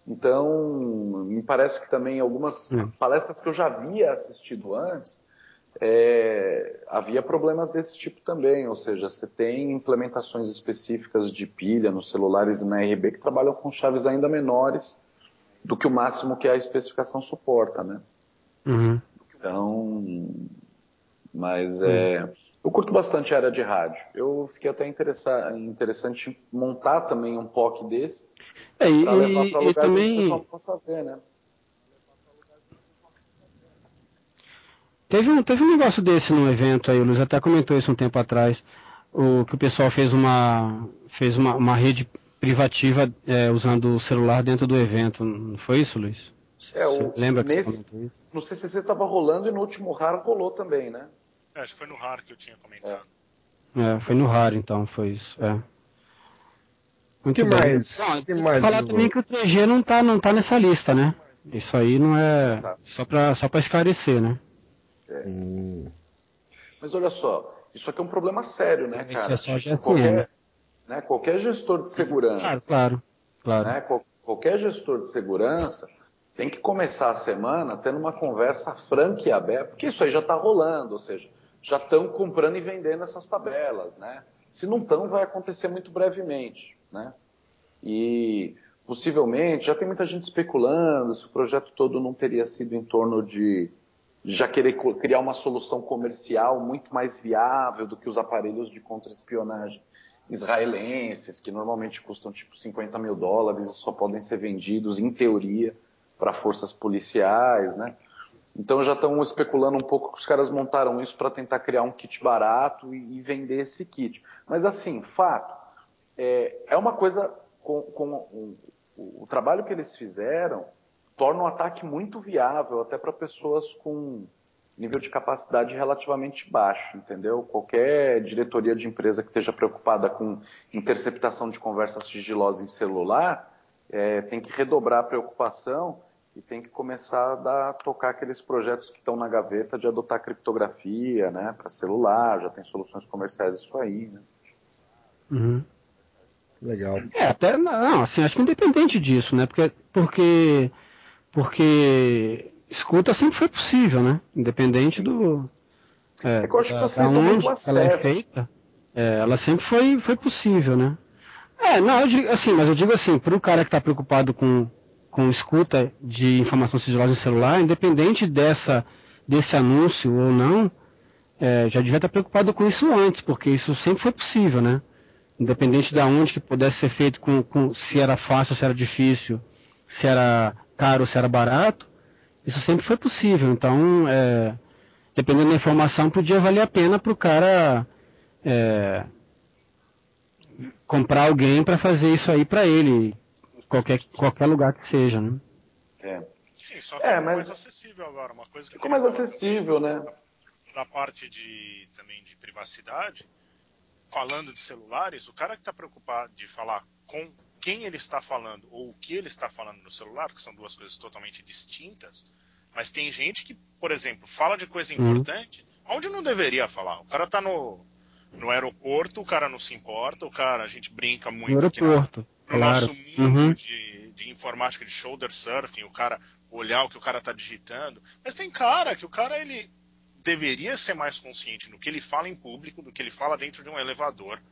Então, me parece que também algumas palestras que eu já havia assistido antes, é, havia problemas desse tipo também, ou seja, você tem implementações específicas de pilha nos celulares e na RB que trabalham com chaves ainda menores do que o máximo que a especificação suporta, né? Uhum. Então, mas é, uhum. eu curto bastante a área de rádio. Eu fiquei até interessante montar também um POC desse é, levar para lugares também... que o pessoal possa ver, né? Teve um, teve um negócio desse no evento aí, o Luiz até comentou isso um tempo atrás, o, que o pessoal fez uma, fez uma, uma rede privativa é, usando o celular dentro do evento, não foi isso, Luiz? É, o, lembra que nesse, você comentou isso? No CCC estava rolando e no último RAR rolou também, né? É, acho que foi no RAR que eu tinha comentado. É, é foi no RAR então, foi isso. É. Muito que bem. mais? Não, que mais falar também que o 3G não tá, não tá nessa lista, né? Isso aí não é. Tá. Só para só pra esclarecer, né? É. Hum. Mas olha só, isso aqui é um problema sério, né, cara? Isso é só assim, qualquer, né, qualquer gestor de segurança. Claro, claro. claro. Né, qualquer gestor de segurança tem que começar a semana tendo uma conversa franca e aberta, porque isso aí já está rolando, ou seja, já estão comprando e vendendo essas tabelas, né? Se não estão, vai acontecer muito brevemente, né? E possivelmente já tem muita gente especulando se o projeto todo não teria sido em torno de já querer criar uma solução comercial muito mais viável do que os aparelhos de contra-espionagem israelenses, que normalmente custam tipo 50 mil dólares e só podem ser vendidos, em teoria, para forças policiais, né? Então já estão especulando um pouco que os caras montaram isso para tentar criar um kit barato e, e, vender esse kit. Mas assim, fato, é, é uma coisa com, com o, o, trabalho que eles fizeram torna um ataque muito viável até para pessoas com nível de capacidade relativamente baixo, entendeu? Qualquer diretoria de empresa que esteja preocupada com interceptação de conversas sigilosas em celular é, tem que redobrar a preocupação e tem que começar a dar, tocar aqueles projetos que estão na gaveta de adotar criptografia, né, para celular, já tem soluções comerciais isso aí, né? Uhum. Legal. É, até não, assim, acho que independente disso, né? Porque porque porque escuta sempre foi possível, né? Independente Sim. do é, é que eu acho que você tá onde ela é feita, é, ela sempre foi foi possível, né? É, não, eu digo assim, mas eu digo assim, para o cara que está preocupado com com escuta de informação sigilosa em celular, independente dessa, desse anúncio ou não, é, já devia estar preocupado com isso antes, porque isso sempre foi possível, né? Independente de onde que pudesse ser feito, com, com, se era fácil, se era difícil, se era caro, se era barato, isso sempre foi possível. Então, é, dependendo da informação, podia valer a pena para o cara é, comprar alguém para fazer isso aí para ele, qualquer, qualquer lugar que seja, né? É. Sim, só ficou é, mas... mais acessível agora, uma coisa que ficou mais acessível, né? Da parte de também de privacidade, falando de celulares, o cara que está preocupado de falar com quem ele está falando ou o que ele está falando no celular, que são duas coisas totalmente distintas, mas tem gente que, por exemplo, fala de coisa uhum. importante uhum. onde não deveria falar. O cara está no, no aeroporto, o cara não se importa, o cara, a gente brinca muito. No aeroporto no claro. nosso mundo uhum. de, de informática, de shoulder surfing, o cara olhar o que o cara está digitando. Mas tem cara que o cara ele deveria ser mais consciente no que ele fala em público do que ele fala dentro de um elevador.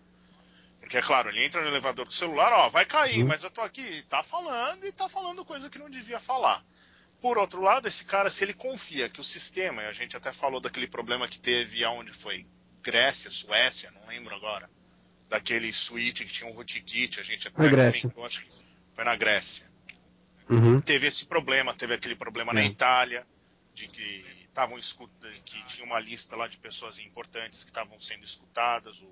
Porque, é claro, ele entra no elevador com o celular, ó, vai cair, uhum. mas eu tô aqui, tá falando e tá falando coisa que não devia falar. Por outro lado, esse cara, se ele confia que o sistema, e a gente até falou daquele problema que teve aonde foi Grécia, Suécia, não lembro agora, daquele suíte que tinha um rootkit, a gente até comentou, acho que foi na Grécia. Uhum. Teve esse problema, teve aquele problema uhum. na Itália, de que estavam que tinha uma lista lá de pessoas importantes que estavam sendo escutadas, o,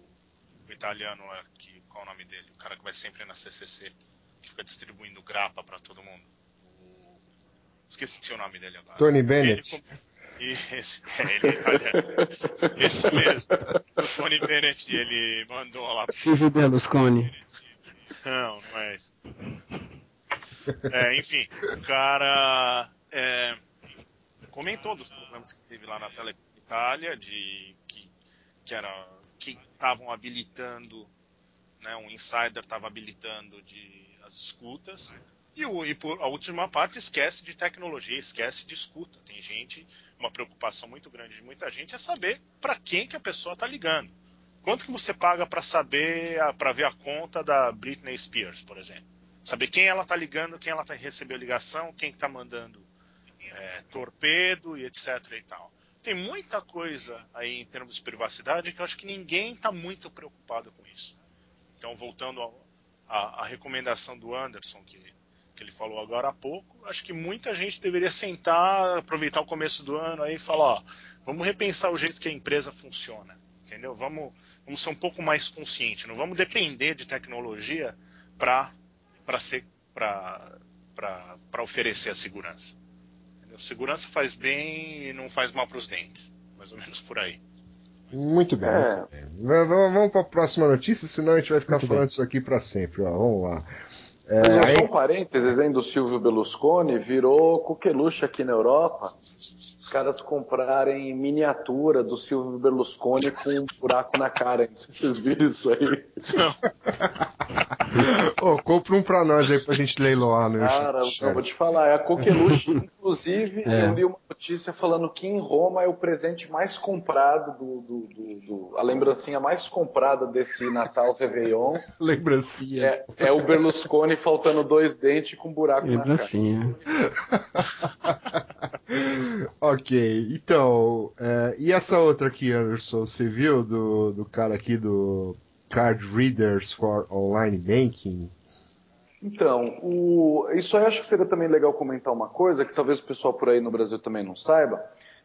o italiano que, qual é o nome dele? O cara que vai sempre na CCC, que fica distribuindo grapa para todo mundo. O, esqueci o nome dele agora. Tony Bennett. Ele, esse, é, ele é italiano. Esse mesmo. O Tony Bennett, ele mandou lá. Silvio Berlusconi. Não, não é esse. É, enfim, o cara é, comentou dos problemas que teve lá na Tele Itália, de que, que era que estavam habilitando, né, um insider estava habilitando de as escutas e, o, e por, a última parte esquece de tecnologia, esquece de escuta. Tem gente, uma preocupação muito grande de muita gente é saber para quem que a pessoa está ligando. Quanto que você paga para saber, para ver a conta da Britney Spears, por exemplo? Saber quem ela está ligando, quem ela tá, recebeu ligação, quem está mandando é, torpedo e etc e tal. Tem muita coisa aí em termos de privacidade que eu acho que ninguém está muito preocupado com isso. Então, voltando à recomendação do Anderson, que que ele falou agora há pouco, acho que muita gente deveria sentar, aproveitar o começo do ano aí e falar, ó, vamos repensar o jeito que a empresa funciona, entendeu? Vamos, vamos ser um pouco mais consciente, não vamos depender de tecnologia para ser para oferecer a segurança. Entendeu? Segurança faz bem e não faz mal para os dentes, mais ou menos por aí. Muito bem. É. Vamos, vamos para a próxima notícia, senão a gente vai ficar Muito falando bem. isso aqui para sempre. Ó, vamos lá. É, Mas só um parênteses, hein, do Silvio Berlusconi, virou coqueluche aqui na Europa. Os caras comprarem miniatura do Silvio Berlusconi com um buraco na cara. Não sei se vocês viram isso aí. Ô, oh, compra um pra nós aí pra gente leiloar, né? Cara, eu vou te falar, é a coqueluche. Inclusive, é. eu li uma notícia falando que em Roma é o presente mais comprado do, do, do, do a lembrancinha mais comprada desse Natal Réveillon. lembrancinha. É, é o Berlusconi faltando dois dentes com um buraco Lembrancinha. na cara. ok, então, é, e essa outra aqui, Anderson, você viu do, do cara aqui do Card Readers for Online Banking? Então, o, isso aí acho que seria também legal comentar uma coisa que talvez o pessoal por aí no Brasil também não saiba.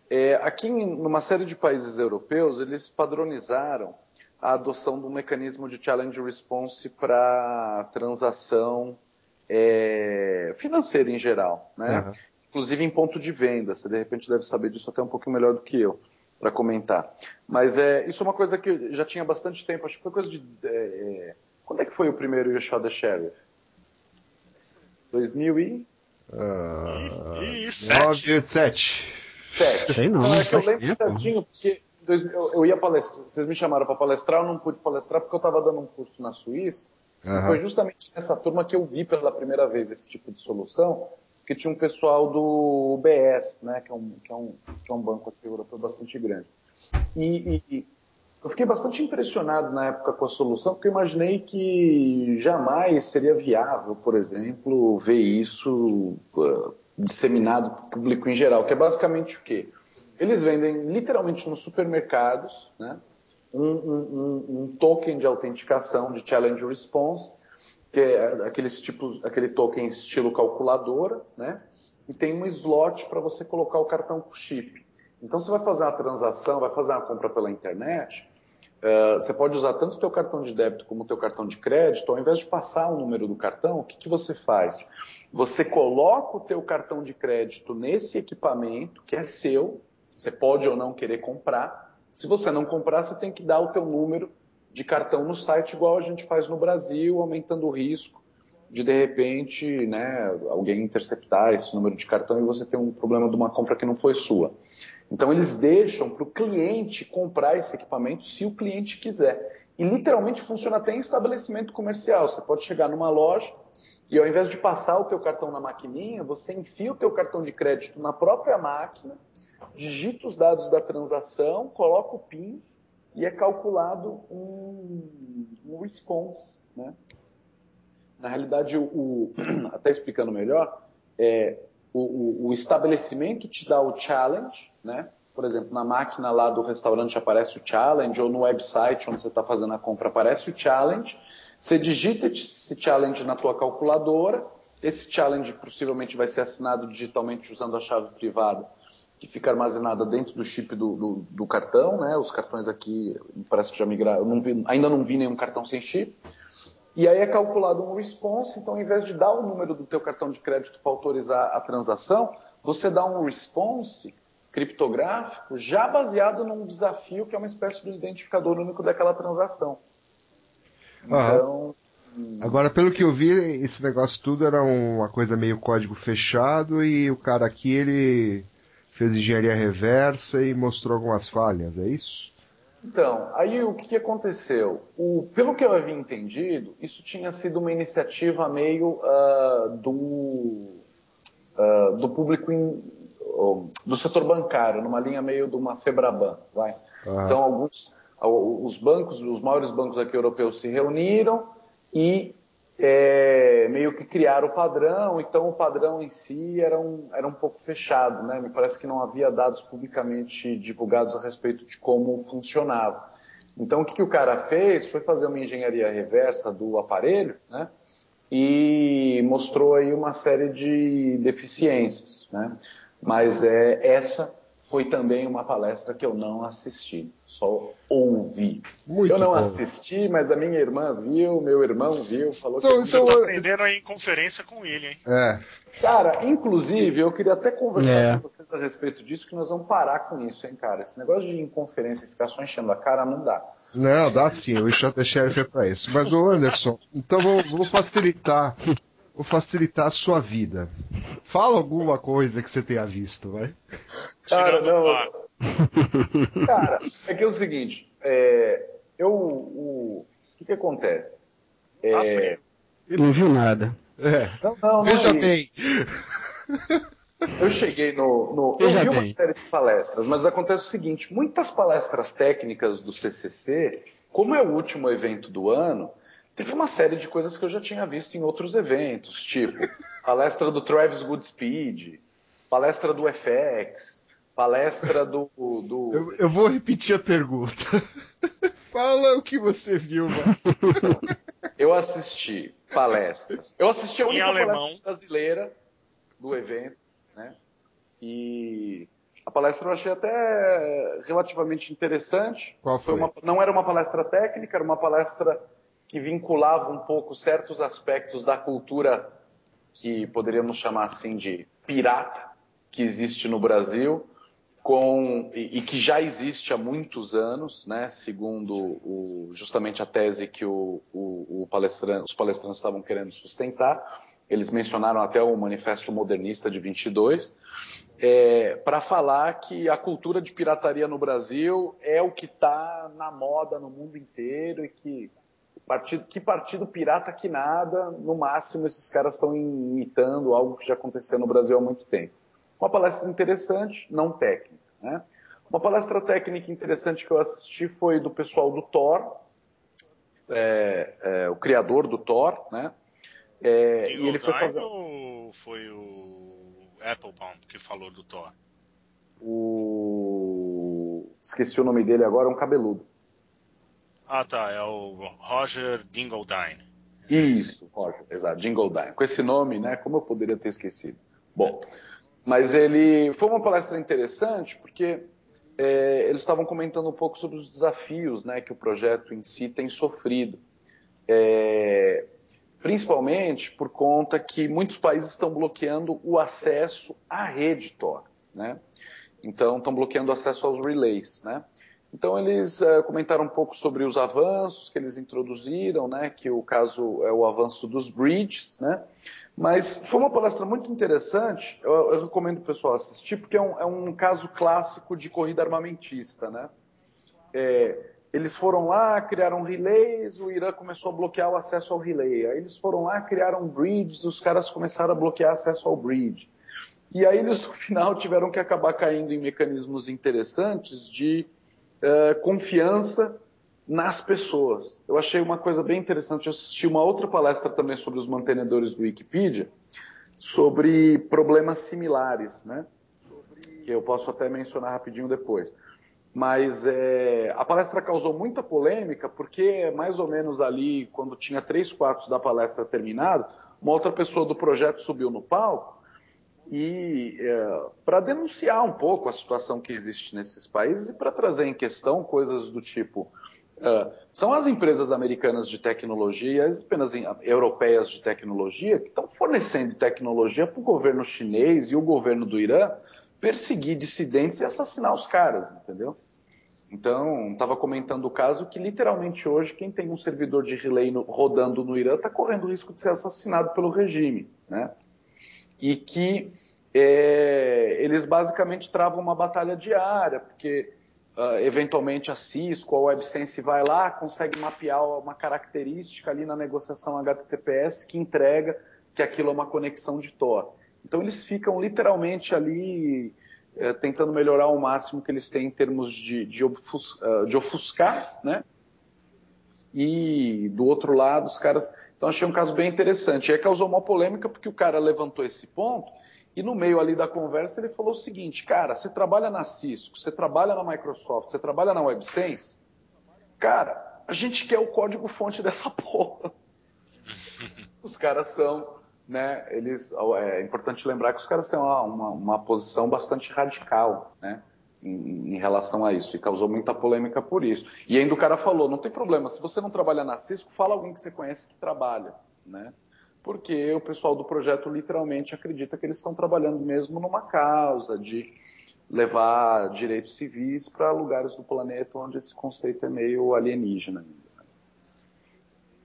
É, aqui, em numa série de países europeus, eles padronizaram a adoção do mecanismo de challenge response para transação é, financeira em geral, né? Uhum. Inclusive em ponto de venda. Você de repente deve saber disso até um pouquinho melhor do que eu para comentar. Mas é, isso é uma coisa que já tinha bastante tempo. Acho que foi coisa de é, é quando é que foi o primeiro Shot the Sheriff? 2000 e... Uh, e, e sete. sete. Sete. Sei não, é que eu lembro certinho, porque eu ia palestrar, vocês me chamaram para palestrar, eu não pude palestrar porque eu estava dando um curso na Suíça. Uhum. Foi justamente nessa turma que eu vi pela primeira vez esse tipo de solução, que tinha um pessoal do UBS, né, que é um, que é um, que é um banco aqui europeu bastante grande. E, e, eu fiquei bastante impressionado na época com a solução, porque eu imaginei que jamais seria viável, por exemplo, ver isso uh, disseminado para o público em geral, que é basicamente o quê? Eles vendem literalmente nos supermercados né, um, um, um, token de autenticação de challenge response, que é aqueles tipos, aquele token estilo calculadora, né, e tem um slot para você colocar o cartão com chip. Então você vai fazer uma transação, vai fazer uma compra pela internet, uh, você pode usar tanto o teu cartão de débito como o teu cartão de crédito, ao invés de passar o número do cartão, o que, que você faz? Você coloca o teu cartão de crédito nesse equipamento, que é seu, você pode ou não querer comprar. Se você não comprar, você tem que dar o teu número de cartão no site, igual a gente faz no Brasil, aumentando o risco de, de repente, né, alguém interceptar esse número de cartão e você ter um problema de uma compra que não foi sua. Então, eles deixam para o cliente comprar esse equipamento se o cliente quiser. E literalmente funciona até em estabelecimento comercial. Você pode chegar numa loja e ao invés de passar o teu cartão na maquininha, você enfia o teu cartão de crédito na própria máquina digita os dados da transação, coloca o PIN e é calculado um, um response. Né? Na realidade, o, até explicando melhor, é, o, o, estabelecimento te dá o challenge, né? por exemplo, na máquina lá do restaurante aparece o challenge, ou no website onde você está fazendo a compra aparece o challenge. Você digita esse challenge na tua calculadora, esse challenge possivelmente vai ser assinado digitalmente usando a chave privada que fica armazenada dentro do chip do, do, do, cartão, né? Os cartões aqui parece que já migraram, não vi, ainda não vi nenhum cartão sem chip. E aí é calculado um response, então ao invés de dar o número do teu cartão de crédito para autorizar a transação, você dá um response criptográfico já baseado num desafio que é uma espécie de identificador único daquela transação. Então, Agora, pelo que eu vi, esse negócio tudo era uma coisa meio código fechado e o cara aqui, ele fez engenharia reversa e mostrou algumas falhas, é isso? Então, aí o que, aconteceu? O, pelo que eu havia entendido, isso tinha sido uma iniciativa meio uh, do, uh, do público in, uh, do setor bancário, numa linha meio de uma Febraban, vai. Então, alguns os bancos, os maiores bancos aqui europeus se reuniram e é, meio que criaram o padrão, então o padrão em si era um, era um pouco fechado, né? Me parece que não havia dados publicamente divulgados a respeito de como funcionava. Então o que, que o cara fez foi fazer uma engenharia reversa do aparelho, né? E mostrou aí uma série de deficiências, né? Mas é essa foi também uma palestra que eu não assisti, só ouvi. Muito eu não bom. assisti, mas a minha irmã viu, meu irmão viu, falou então, que... Você tá aprendendo aí em conferência com ele, hein? É. Cara, inclusive, eu queria até conversar é. com vocês a respeito disso, que nós vamos parar com isso, hein, cara? Esse negócio de inconferência e ficar só enchendo a cara não dá. Não, dá sim, o Sheriff é pra isso. Mas, ô Anderson, então vou, vou facilitar vou facilitar a sua vida. Fala alguma coisa que você tenha visto, vai. Cara, não. Cara, é que é o seguinte, é, eu, o, o que, que acontece? É, Ele não viu nada. É. Não, não, Veja não, bem. Eu cheguei no. no eu vi uma série de palestras, mas acontece o seguinte: muitas palestras técnicas do CCC, como é o último evento do ano, teve uma série de coisas que eu já tinha visto em outros eventos, tipo palestra do Travis Goodspeed, palestra do FX, palestra do. do... Eu, eu, vou repetir a pergunta. Fala o que você viu, mano. Eu assisti palestras. Eu assisti a única alemão. palestra brasileira do evento, né? E a palestra eu achei até relativamente interessante. Qual foi? uma- não era uma palestra técnica, era uma palestra que vinculava um pouco certos aspectos da cultura que poderíamos chamar assim de pirata que existe no Brasil com e, e que já existe há muitos anos, né? Segundo o, justamente a tese que o, o, o palestran- os palestrantes estavam querendo sustentar, eles mencionaram até o Manifesto Modernista de 22, para falar que a cultura de pirataria no Brasil é o que está na moda no mundo inteiro e que partido, que partido pirata que nada, no máximo esses caras estão imitando algo que já aconteceu no Brasil há muito tempo. Uma palestra interessante, não técnica. Né? Uma palestra técnica interessante que eu assisti foi do pessoal do Thor, é, é, o criador do Thor, né? É, e ele foi fazer ou foi o Applebaum que falou do Thor? o esqueci o nome dele agora, um cabeludo. Ah, tá, é o Roger Dingledine. Isso, Roger, exato, Jingle Dime. Com esse nome, né? Como eu poderia ter esquecido? Bom, mas ele foi uma palestra interessante porque é, eles estavam comentando um pouco sobre os desafios, né, que o projeto em si tem sofrido, É, principalmente por conta que muitos países estão bloqueando o acesso à rede Tor, né? Então estão bloqueando o acesso aos relays, né? Então eles eh, comentaram um pouco sobre os avanços que eles introduziram, né? Que o caso é o avanço dos bridges, né? Mas foi uma palestra muito interessante. Eu, eu recomendo o pessoal assistir porque é um, é um caso clássico de corrida armamentista, né? É, eles foram lá, criaram relays, o Irã começou a bloquear o acesso ao relay. Aí eles foram lá, criaram bridges, os caras começaram a bloquear acesso ao bridge. E aí eles no final tiveram que acabar caindo em mecanismos interessantes de eh, confiança nas pessoas. Eu achei uma coisa bem interessante. Eu assisti uma outra palestra também sobre os mantenedores do Wikipedia, sobre problemas similares, né? Que eu posso até mencionar rapidinho depois. Mas é, a palestra causou muita polêmica, porque mais ou menos ali, quando tinha três quartos da palestra terminado, uma outra pessoa do projeto subiu no palco e é, para denunciar um pouco a situação que existe nesses países e para trazer em questão coisas do tipo é, são as empresas americanas de tecnologia as apenas europeias de tecnologia que estão fornecendo tecnologia para o governo chinês e o governo do Irã perseguir dissidentes e assassinar os caras, entendeu? Então, estava comentando o caso que literalmente hoje quem tem um servidor de relay no, rodando no Irã está correndo o risco de ser assassinado pelo regime, né? E que é, eles basicamente travam uma batalha diária, porque uh, eventualmente a Cisco ou a WebSense vai lá, consegue mapear uma característica ali na negociação HTTPS que entrega que aquilo é uma conexão de Tor. Então eles ficam literalmente ali é, tentando melhorar ao máximo que eles têm em termos de, de, ofus, uh, de ofuscar, né? E do outro lado, os caras então achei um caso bem interessante. E aí causou uma polêmica porque o cara levantou esse ponto e no meio ali da conversa ele falou o seguinte, cara, você trabalha na Cisco, você trabalha na Microsoft, você trabalha na WebSense, cara, a gente quer o código fonte dessa porra. Os caras são, né, eles, é importante lembrar que os caras têm uma, uma, uma posição bastante radical, né, em, em, relação a isso, e causou muita polêmica por isso. E ainda o cara falou, não tem problema, se você não trabalha na Cisco, fala alguém que você conhece que trabalha, né? Porque o pessoal do projeto literalmente acredita que eles estão trabalhando mesmo numa causa de levar direitos civis para lugares do planeta onde esse conceito é meio alienígena.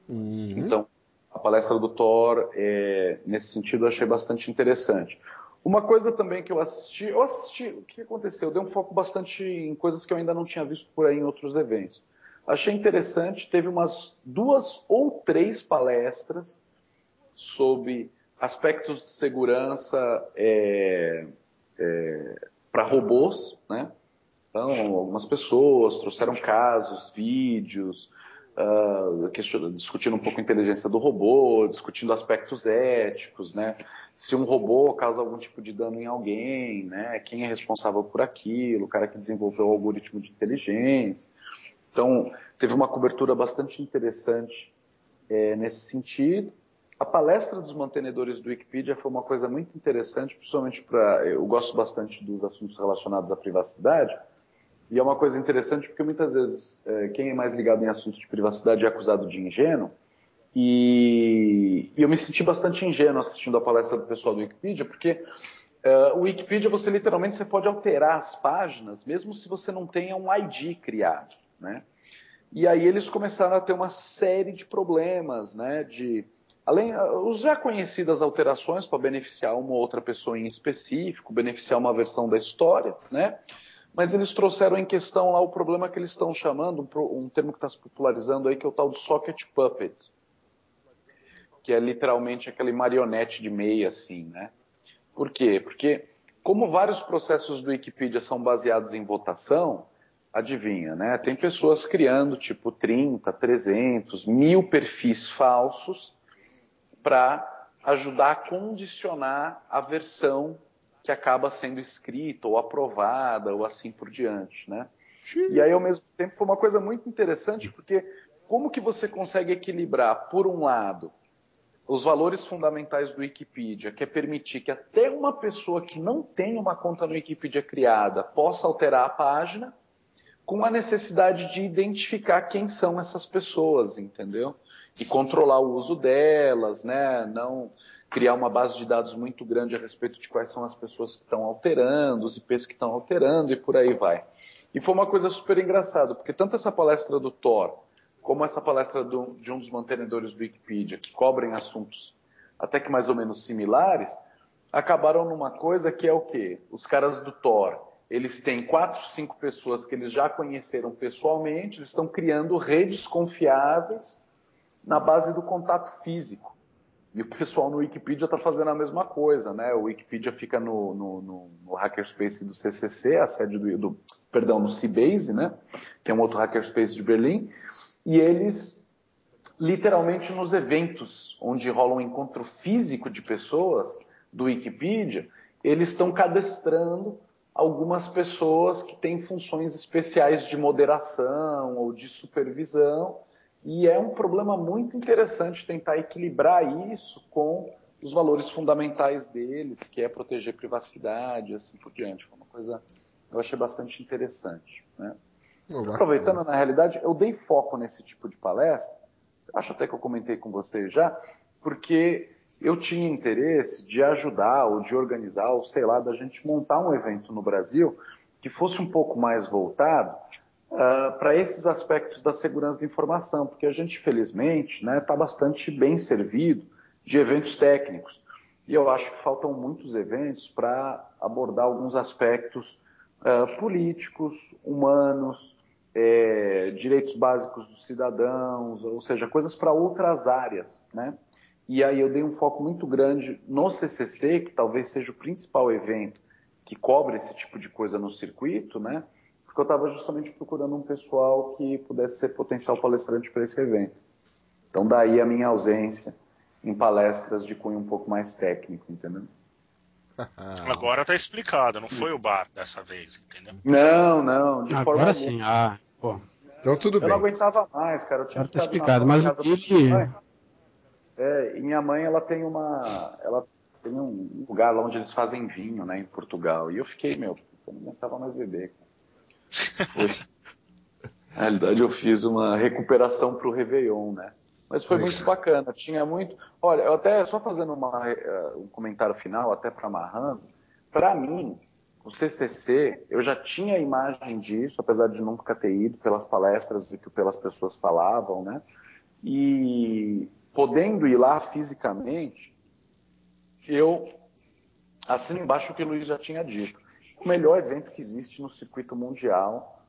Uhum. Então, a palestra do Thor, é, nesse sentido, eu achei bastante interessante. Uma coisa também que eu assisti, eu assisti, o que aconteceu? Eu dei um foco bastante em coisas que eu ainda não tinha visto por aí em outros eventos. Achei interessante, teve umas duas ou três palestras sobre aspectos de segurança é, é, para robôs, né? Então, algumas pessoas trouxeram casos, vídeos, uh, discutindo um pouco a inteligência do robô, discutindo aspectos éticos, né? Se um robô causa algum tipo de dano em alguém, né? Quem é responsável por aquilo, o cara que desenvolveu o algoritmo de inteligência. Então, teve uma cobertura bastante interessante é, nesse sentido. a palestra dos mantenedores do Wikipedia foi uma coisa muito interessante, principalmente para. Eu gosto bastante dos assuntos relacionados à privacidade, e é uma coisa interessante porque muitas vezes é, quem é mais ligado em assuntos de privacidade é acusado de ingênuo, e, e eu me senti bastante ingênuo assistindo a palestra do pessoal do Wikipedia, porque uh, o Wikipedia você literalmente você pode alterar as páginas, mesmo se você não tenha um ID criado, né? E aí eles começaram a ter uma série de problemas, né? De além os já conhecidas alterações para beneficiar uma ou outra pessoa em específico, beneficiar uma versão da história, né? Mas eles trouxeram em questão lá o problema que eles estão chamando, um, termo que está se popularizando aí, que é o tal do socket puppets que é literalmente aquele marionete de meia, assim, né? Por quê? Porque, como vários processos do Wikipedia são baseados em votação, adivinha, né? Tem pessoas criando, tipo, 30, 300, mil perfis falsos para ajudar a condicionar a versão que acaba sendo escrita ou aprovada ou assim por diante, né? E aí, ao mesmo tempo, foi uma coisa muito interessante, porque como que você consegue equilibrar, por um lado, os valores fundamentais do Wikipedia, que é permitir que até uma pessoa que não tem uma conta no Wikipedia criada possa alterar a página, com a necessidade de identificar quem são essas pessoas, entendeu? E controlar o uso delas, né? Não criar uma base de dados muito grande a respeito de quais são as pessoas que estão alterando, os IPs que estão alterando e por aí vai. E foi uma coisa super engraçada, porque tanto essa palestra do Thor como essa palestra do, de um dos mantenedores do Wikipedia, que cobrem assuntos até que mais ou menos similares, acabaram numa coisa que é o quê? Os caras do Thor, eles têm quatro, cinco pessoas que eles já conheceram pessoalmente, eles estão criando redes confiáveis na base do contato físico. E o pessoal no Wikipedia está fazendo a mesma coisa, né? O Wikipedia fica no, no, no, no hackerspace do CCC, a sede do, do perdão, no Seabase, né? Que é um outro hackerspace de Berlim e eles, literalmente nos eventos onde rola um encontro físico de pessoas do Wikipedia, eles estão cadastrando algumas pessoas que têm funções especiais de moderação ou de supervisão, e é um problema muito interessante tentar equilibrar isso com os valores fundamentais deles, que é proteger privacidade, assim por diante. Foi uma coisa que eu achei bastante interessante. Né? Aproveitando, na realidade, eu dei foco nesse tipo de palestra, acho até que eu comentei com vocês já, porque eu tinha interesse de ajudar ou de organizar, ou sei lá, da gente montar um evento no Brasil que fosse um pouco mais voltado uh, para esses aspectos da segurança da informação, porque a gente, felizmente, está né, tá bastante bem servido de eventos técnicos. E eu acho que faltam muitos eventos para abordar alguns aspectos uh, políticos, humanos, é, direitos básicos dos cidadãos, ou seja, coisas para outras áreas, né? E aí eu dei um foco muito grande no CCC, que talvez seja o principal evento que cobre esse tipo de coisa no circuito, né? Porque eu estava justamente procurando um pessoal que pudesse ser potencial palestrante para esse evento. Então daí a minha ausência em palestras de cunho um pouco mais técnico, entendeu? Agora tá explicado, não foi o bar dessa vez, entendeu? Não, não, de Agora forma sim, ah, pô. Então tudo eu bem. Eu não aguentava mais, cara. Eu tinha tá explicado, mas o Billy... É, e minha mãe, ela tem uma... Ela tem um lugar lá onde eles fazem vinho, né, em Portugal. E eu fiquei, meu, eu não aguentava mais beber. Na realidade, eu fiz uma recuperação pro Réveillon, né? Mas foi muito bacana. Tinha muito. Olha, eu até só fazendo uma, uh, um comentário final, até para amarrando. Para mim, o CCC, eu já tinha a imagem disso, apesar de nunca ter ido pelas palestras e que pelas pessoas falavam, né? E podendo ir lá fisicamente, eu assino embaixo o que o Luiz já tinha dito. O melhor evento que existe no circuito mundial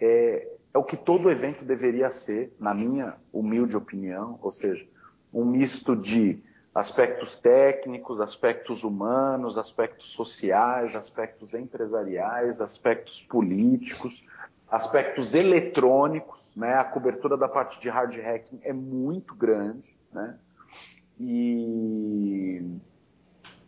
é é o que todo evento deveria ser, na minha humilde opinião, ou seja, um misto de aspectos técnicos, aspectos humanos, aspectos sociais, aspectos empresariais, aspectos políticos, aspectos eletrônicos, né? A cobertura da parte de hard hacking é muito grande, né? E,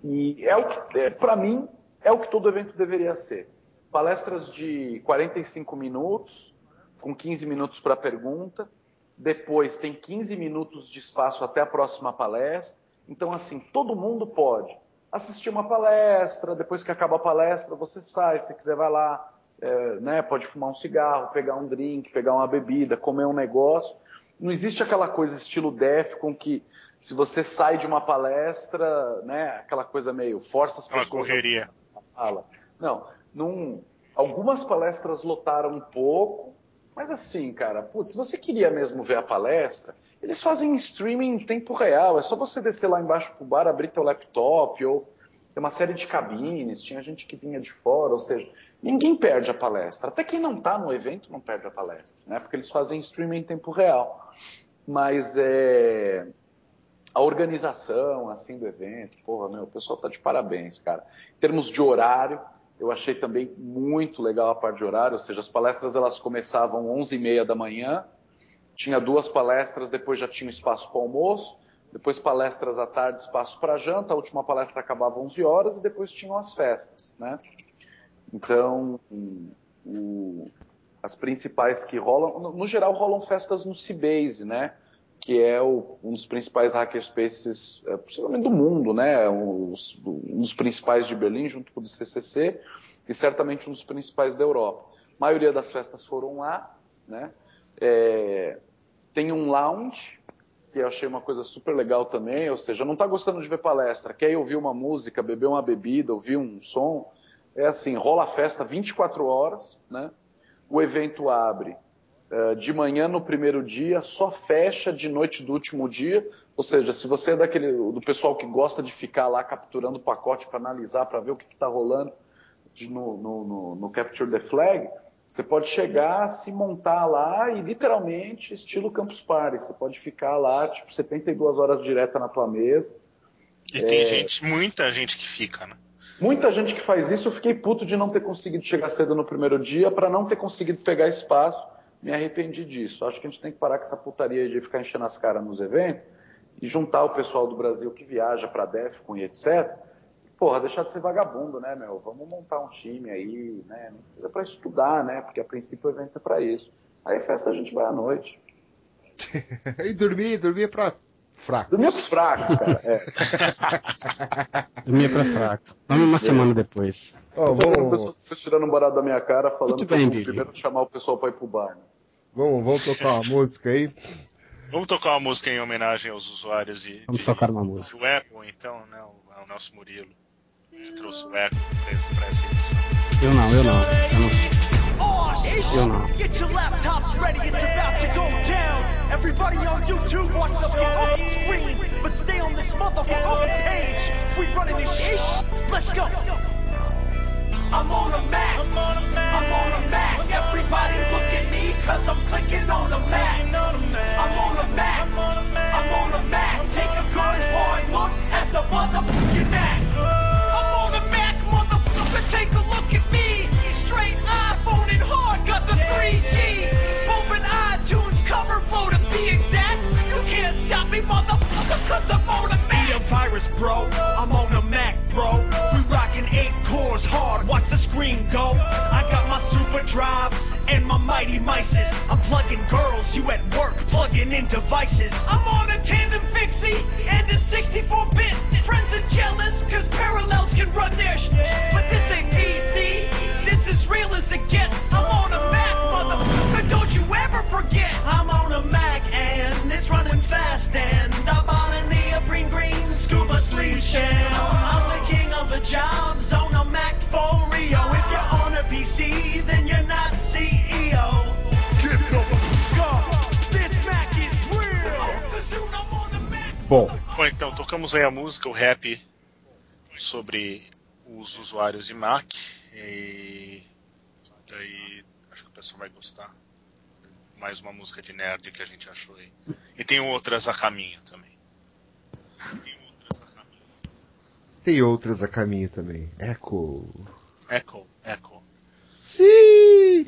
e é o que, é, para mim, é o que todo evento deveria ser. Palestras de 45 minutos, com 15 minutos para pergunta. Depois tem 15 minutos de espaço até a próxima palestra. Então, assim, todo mundo pode assistir uma palestra, depois que acaba a palestra, você sai, se quiser vai lá, é, né, pode fumar um cigarro, pegar um drink, pegar uma bebida, comer um negócio. Não existe aquela coisa estilo def com que se você sai de uma palestra, né, aquela coisa meio força as pessoas. Uma correria. Fala. Não, num, algumas palestras lotaram um pouco, mas assim, cara, putz, se você queria mesmo ver a palestra, eles fazem streaming em tempo real. É só você descer lá embaixo pro bar, abrir teu laptop, ou tem uma série de cabines, tinha gente que vinha de fora, ou seja, ninguém perde a palestra. Até quem não está no evento não perde a palestra, né? Porque eles fazem streaming em tempo real. Mas é a organização assim do evento, porra, meu, o pessoal tá de parabéns, cara. Em termos de horário, eu achei também muito legal a parte de horário, ou seja, as palestras elas começavam 11h30 da manhã, tinha duas palestras, depois já tinha espaço para almoço, depois palestras à tarde, espaço para janta, a última palestra acabava 11 horas e depois tinham as festas, né? Então, o, as principais que rolam, no, no, geral rolam festas no Cbase, né? Que é o, um dos principais hackerspaces, é, possivelmente do mundo, né? Um, um dos principais de Berlim, junto com o do CCC, e certamente um dos principais da Europa. A maioria das festas foram lá, né? É, tem um lounge, que eu achei uma coisa super legal também, ou seja, não está gostando de ver palestra, quer ir ouvir uma música, beber uma bebida, ouvir um som, é assim, rola a festa 24 horas, né? O evento abre de manhã no primeiro dia, só fecha de noite do último dia, ou seja, se você é daquele do pessoal que gosta de ficar lá capturando o pacote para analisar, para ver o que está rolando no, no, no, no Capture the Flag, você pode chegar, se montar lá e literalmente estilo Campus Party. Você pode ficar lá, tipo, 72 horas direta na tua mesa. E é... tem gente, muita gente que fica, né? Muita gente que faz isso. Eu fiquei puto de não ter conseguido chegar cedo no primeiro dia para não ter conseguido pegar espaço. Me arrependi disso. Acho que a gente tem que parar com essa putaria de ficar enchendo as caras nos eventos e juntar o pessoal do Brasil que viaja para DEFCON e etc porra, deixar de ser vagabundo, né, meu? Vamos montar um time aí, né? Não precisa pra estudar, né? Porque a princípio o evento é pra isso. Aí festa a gente vai à noite. e dormir, dormir é pra fracos. Dormir é pros fracos, cara. É. dormir é pra fracos. Vamos uma é. semana depois. Oh, vamos... pessoa tirando um barato da minha cara, falando Muito bem, que eu primeiro chamar o pessoal pra ir pro bar. Né? Vamos, vamos tocar uma música aí. Vamos tocar uma música em homenagem aos usuários de, vamos de, tocar uma música. do Apple, então, né? O, o nosso Murilo que trouxe o eco pra essa edição. Eu não, eu não. Eu não. Eu não. Get your laptops ready, it's about to go down. Everybody on YouTube watch the fucking screen, but stay on this motherfucking page. We running this shit. Let's go. I'm on a Mac. I'm on a Mac. I'm on a Mac. Everybody look at me, cause I'm clicking on a Mac. I'm on a Mac. I'm on a Mac. Take a good hard look at the motherfucking Mac. I'm on a Mac, motherfucker. Take a look at me. Straight iPhone and hard got the 3G. Bumping iTunes cover flow to be exact. Stop me, motherfucker, cause I'm on a Mac. A virus, bro. I'm on a Mac, bro. We rockin' eight cores hard. Watch the screen go. I got my super drive and my mighty mices. I'm plugging girls, you at work, plugging in devices. I'm on a tandem fixie and a 64-bit. Friends are jealous, cause parallels can run their sh- But this ain't PC, this is real as it gets. I'm on a Mac, motherfucker, don't you ever forget. I'm on a Mac I'm on a neoprene green scuba sleeve shell. I'm the king of the jobs on a Mac for Rio. If you're on a PC, then you're not CEO. Bom. Bom, então tocamos aí a música, o rap sobre os usuários de Mac e daí acho que o pessoal vai gostar. Mais uma música de nerd que a gente achou aí. E tem outras a caminho também. Tem outras a caminho. Tem outras a caminho também. Echo. Echo, Echo. Sim!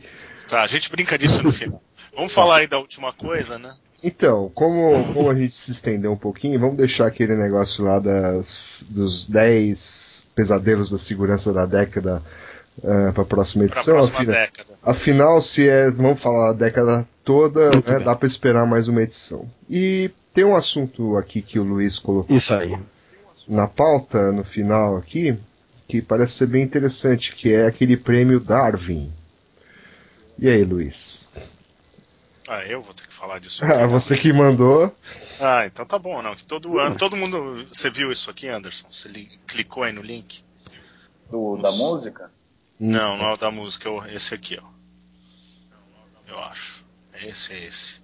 Tá, a gente brinca disso no final. Vamos falar aí da última coisa, né? Então, como, como a gente se estendeu um pouquinho, vamos deixar aquele negócio lá das, dos 10 pesadelos da segurança da década uh, para a próxima edição. Próxima afinal, década. afinal, se é, vamos falar a década toda, né, dá para esperar mais uma edição. E tem um assunto aqui que o Luiz colocou Isso aí. na pauta, no final aqui, que parece ser bem interessante, que é aquele prêmio Darwin. E aí, Luiz? Ah, eu vou ter que falar disso aqui. Ah, você que mandou. Ah, então tá bom, não. Que todo ano, todo mundo. Você viu isso aqui, Anderson? Você li- clicou aí no link? Do, da música? Não, não é o da música, é esse aqui, ó. Eu acho. Esse é esse.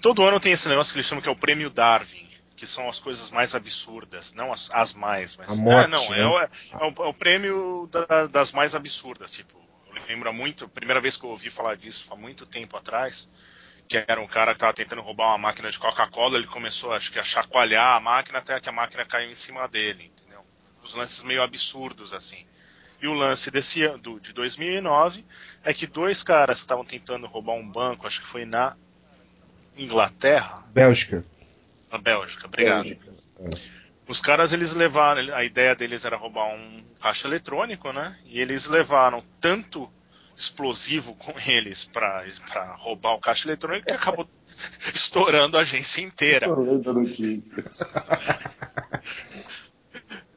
Todo ano tem esse negócio que eles chamam que é o prêmio Darwin, que são as coisas mais absurdas, não as, as mais, mas A morte, é, não, né? é, o, é o- é o prêmio da- das mais absurdas, tipo, eu lembro muito, primeira vez que eu ouvi falar disso, há muito tempo atrás, que era um cara que estava tentando roubar uma máquina de Coca-Cola, ele começou, acho que, a chacoalhar a máquina até que a máquina caiu em cima dele, entendeu? Os lances meio absurdos, assim. E o lance desse do, de 2009 é que dois caras que estavam tentando roubar um banco, acho que foi na Inglaterra, Bélgica. na Bélgica, obrigado. Bélgica. Os caras eles levaram, a ideia deles era roubar um caixa eletrônico, né? E eles levaram tanto explosivo com eles pra roubar o caixa eletrônico que acabou estourando a agência inteira. Lendo a notícia.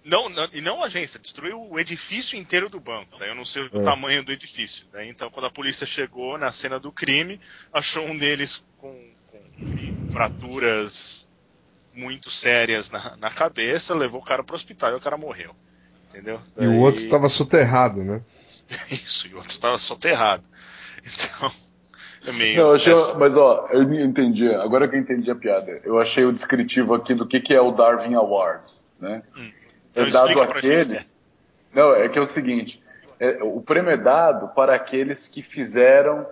Não, não- e não a agência, destruiu o edifício inteiro do banco. Daí eu não sei o É. tamanho do edifício. Daí, então, quando a polícia chegou na cena do crime, achou um deles com, com fraturas muito sérias na, na cabeça, levou o cara pro hospital e o cara morreu. Entendeu? E o Daí- outro estava soterrado, né? Isso, e o outro tava soterrado. Então, é meio. Não, eu achei, mas ó, eu entendi. Agora que eu entendi a piada, eu achei o descritivo aqui do que, que é o Darwin Awards, né? Então é dado àqueles. Não, é que é o seguinte: é, o prêmio é dado para aqueles que fizeram,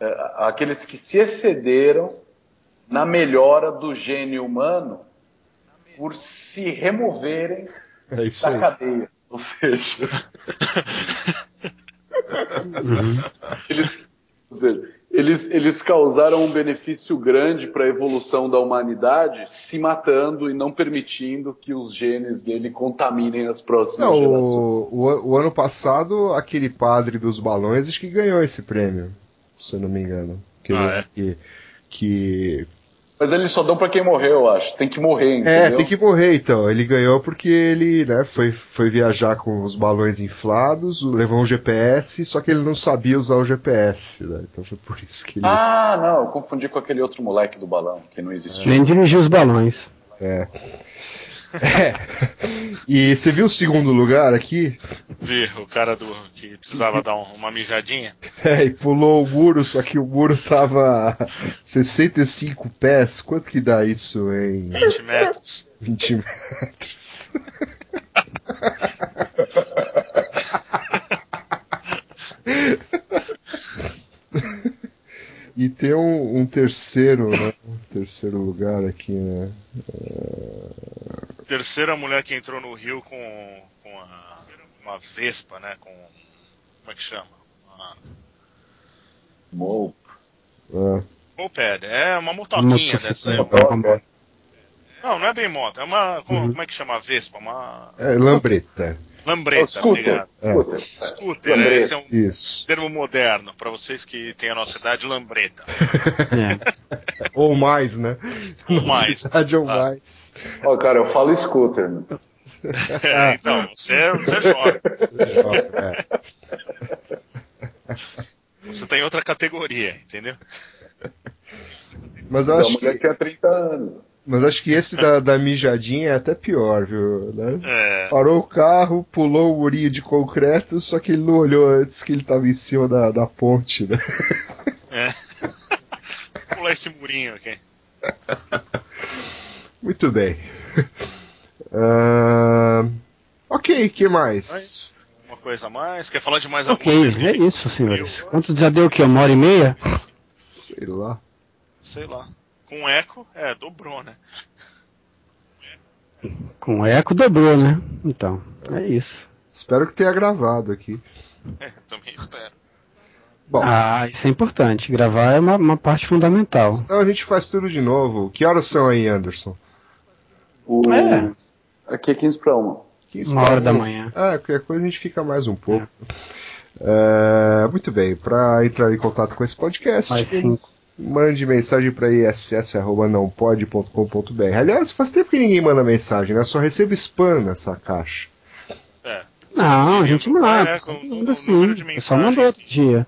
é, aqueles que se excederam na melhora do gênio humano por se removerem É isso da aí. cadeia. Ou seja, Uhum. eles, ou seja, eles, eles causaram um benefício grande para a evolução da humanidade, se matando e não permitindo que os genes dele contaminem as próximas Não, gerações. o, o, o ano passado, aquele padre dos balões acho que ganhou esse prêmio, se eu não me engano. Que, Ah, é? que, que- Mas eles só dão para quem morreu, eu acho. Tem que morrer, entendeu? É, tem que morrer então. Ele ganhou porque ele né, foi, foi viajar com os balões inflados, levou um GPS, só que ele não sabia usar o GPS. Né? Então foi por isso que ele. Ah, não, eu confundi com aquele outro moleque do balão, que não existia. Nem dirigir os balões. É. É. E você viu o segundo lugar aqui? Vi o cara do que precisava dar um- uma mijadinha. É, e pulou o muro, só que o muro tava a 65 pés. Quanto que dá isso em 20 metros. 20 metros? E tem um, um terceiro, né? Um terceiro lugar aqui, né? Terceira mulher que entrou no Rio com, com a- uma Vespa, né? Com. Como é que chama? Uma Mo- Ah, moped. É uma motoquinha dessa. Motoca. Não, não é bem moto. É uma. Como, Uhum. como é que chama a Vespa? Uma é lambreta. Lambreta, Oh, scooter. obrigado. É. Scooter. Scooter, Lambreta. esse é um Isso. termo moderno para vocês que têm a nossa idade, lambreta. É. Ou mais, né? Ou mais. cidade ou Ah. mais. Ó, cara, eu falo scooter. né? É, então, você, é- você é jovem. É. Você tá em outra categoria, entendeu? Mas eu Mas a acho mulher que, tinha 30 anos. Mas acho que esse da, da mijadinha é até pior, viu? Né? É, Parou o carro, pulou o murinho de concreto, só que ele não olhou antes que ele estava em cima da, da ponte, né? é. Vou pular esse murinho aqui. Muito bem. Ah, ok, que mais? Uma coisa a mais. Quer falar de mais alguma Ok, coisa? é isso, senhores. Quanto já deu o quê? Uma hora e meia? Sei lá. Sei lá. Com eco, é, dobrou, né? Com eco dobrou, né? Então, é isso. Espero que tenha gravado aqui. É, também espero. Bom, Ah, isso é importante. Gravar é uma, uma parte fundamental. então a gente faz tudo de novo. Que horas são aí, Anderson? O... É. Aqui é 15 para 1. 15 Uma hora da manhã. Ah, qualquer coisa a gente fica mais um pouco. É, muito bem, para entrar em contato com esse podcast, Mais cinco. Mande mensagem para iss.nãopode.com.br. Aliás, faz tempo que ninguém manda mensagem, né? Só recebo spam nessa caixa. É. Não, a gente manda. É, só com- manda sim. de O pessoal mandou mensagens. outro dia.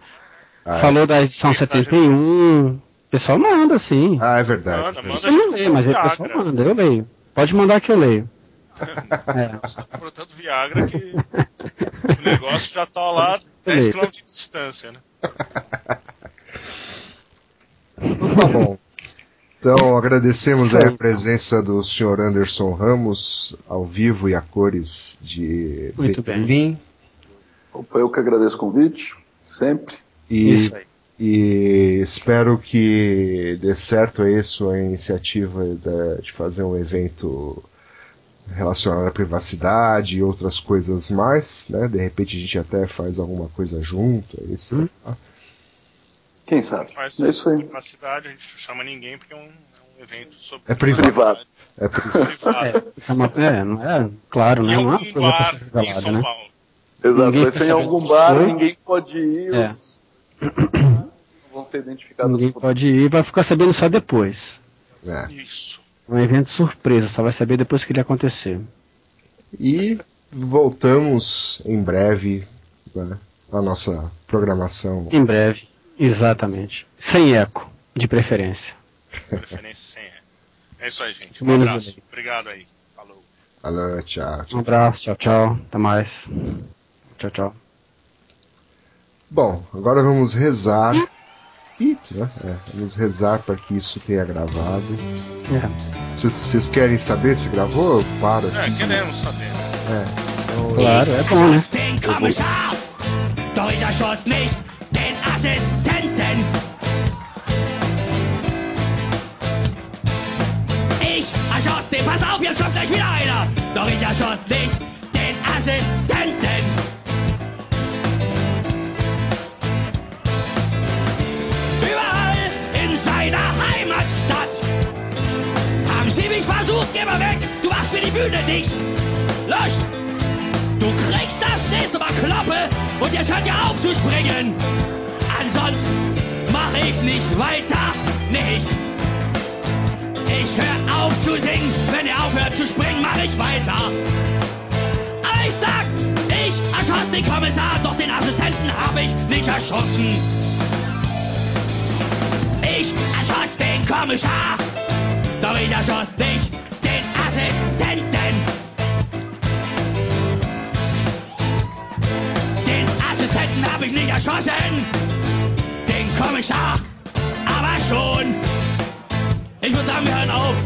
Ah, é. Falou da edição Mensagem- 71. O pessoal manda sim. Ah, é verdade. Manda, manda. Você não lê, mas o pessoal manda, eu leio. Pode mandar que eu leio. É. Você tá comprando tanto Viagra que o negócio já tá lá 10 km de distância, né? Então tá bom. Então agradecemos aí a presença do Sr. Anderson Ramos, ao vivo e a cores de Muito bem. Berlim. Opa, eu que agradeço o convite, sempre. E, Isso aí. e espero que dê certo aí sua iniciativa de fazer um evento relacionado à privacidade e outras coisas mais, né? De repente a gente até faz alguma coisa junto. Aí, sei Hum. lá. Quem sabe? Mas É isso aí. privacidade a gente não chama ninguém porque é um, é um evento sobre É privado. É pri- privado. É uma- é, não é? Claro, Em né? Não é uma coisa pra bar em São né? Paulo. Exato, Ninguém vai ser em algum bar, foi. ninguém pode ir, É. os... vão ser identificados. Ninguém por- pode ir, vai ficar sabendo só depois. é. Isso. É um evento surpresa, só vai saber depois que ele acontecer. E voltamos em breve né, à nossa programação. Em breve, exatamente. Sem eco, de preferência. Preferência sem é. É isso aí, gente. Um Menos abraço. delay. Obrigado aí. Falou. Alô, tchau, tchau. Um abraço, tchau, tchau. Até mais. Tchau, tchau. Bom, agora vamos rezar. Ih, né? É, vamos rezar para que isso tenha gravado. É, Vocês- Vocês querem saber se gravou? Eu paro É, queremos saber. É, então, claro, é bom, né? Assistenten. Ich erschoss den, pass auf, jetzt kommt gleich wieder einer. Doch ich erschoss nicht den Assistenten. Überall in seiner Heimatstadt haben sie mich versucht, geh mal weg, du machst mir die Bühne dicht. Lösch, Du kriegst das nächste Mal Klappe und jetzt hört ihr auf zu springen. Ansonsten mache ich nicht weiter, nicht. Ich hör auf zu singen, wenn ihr aufhört zu springen, mache ich weiter. Aber ich sag, ich erschoss den Kommissar, doch den Assistenten habe ich nicht erschossen. Ich erschoss den Kommissar, doch ich erschoss nicht den Assistenten. Den Assistenten habe ich nicht erschossen. Den Kommissar aber schon. Ich würde sagen, wir hören auf.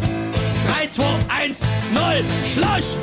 3, 2, 1, 0, Schluss.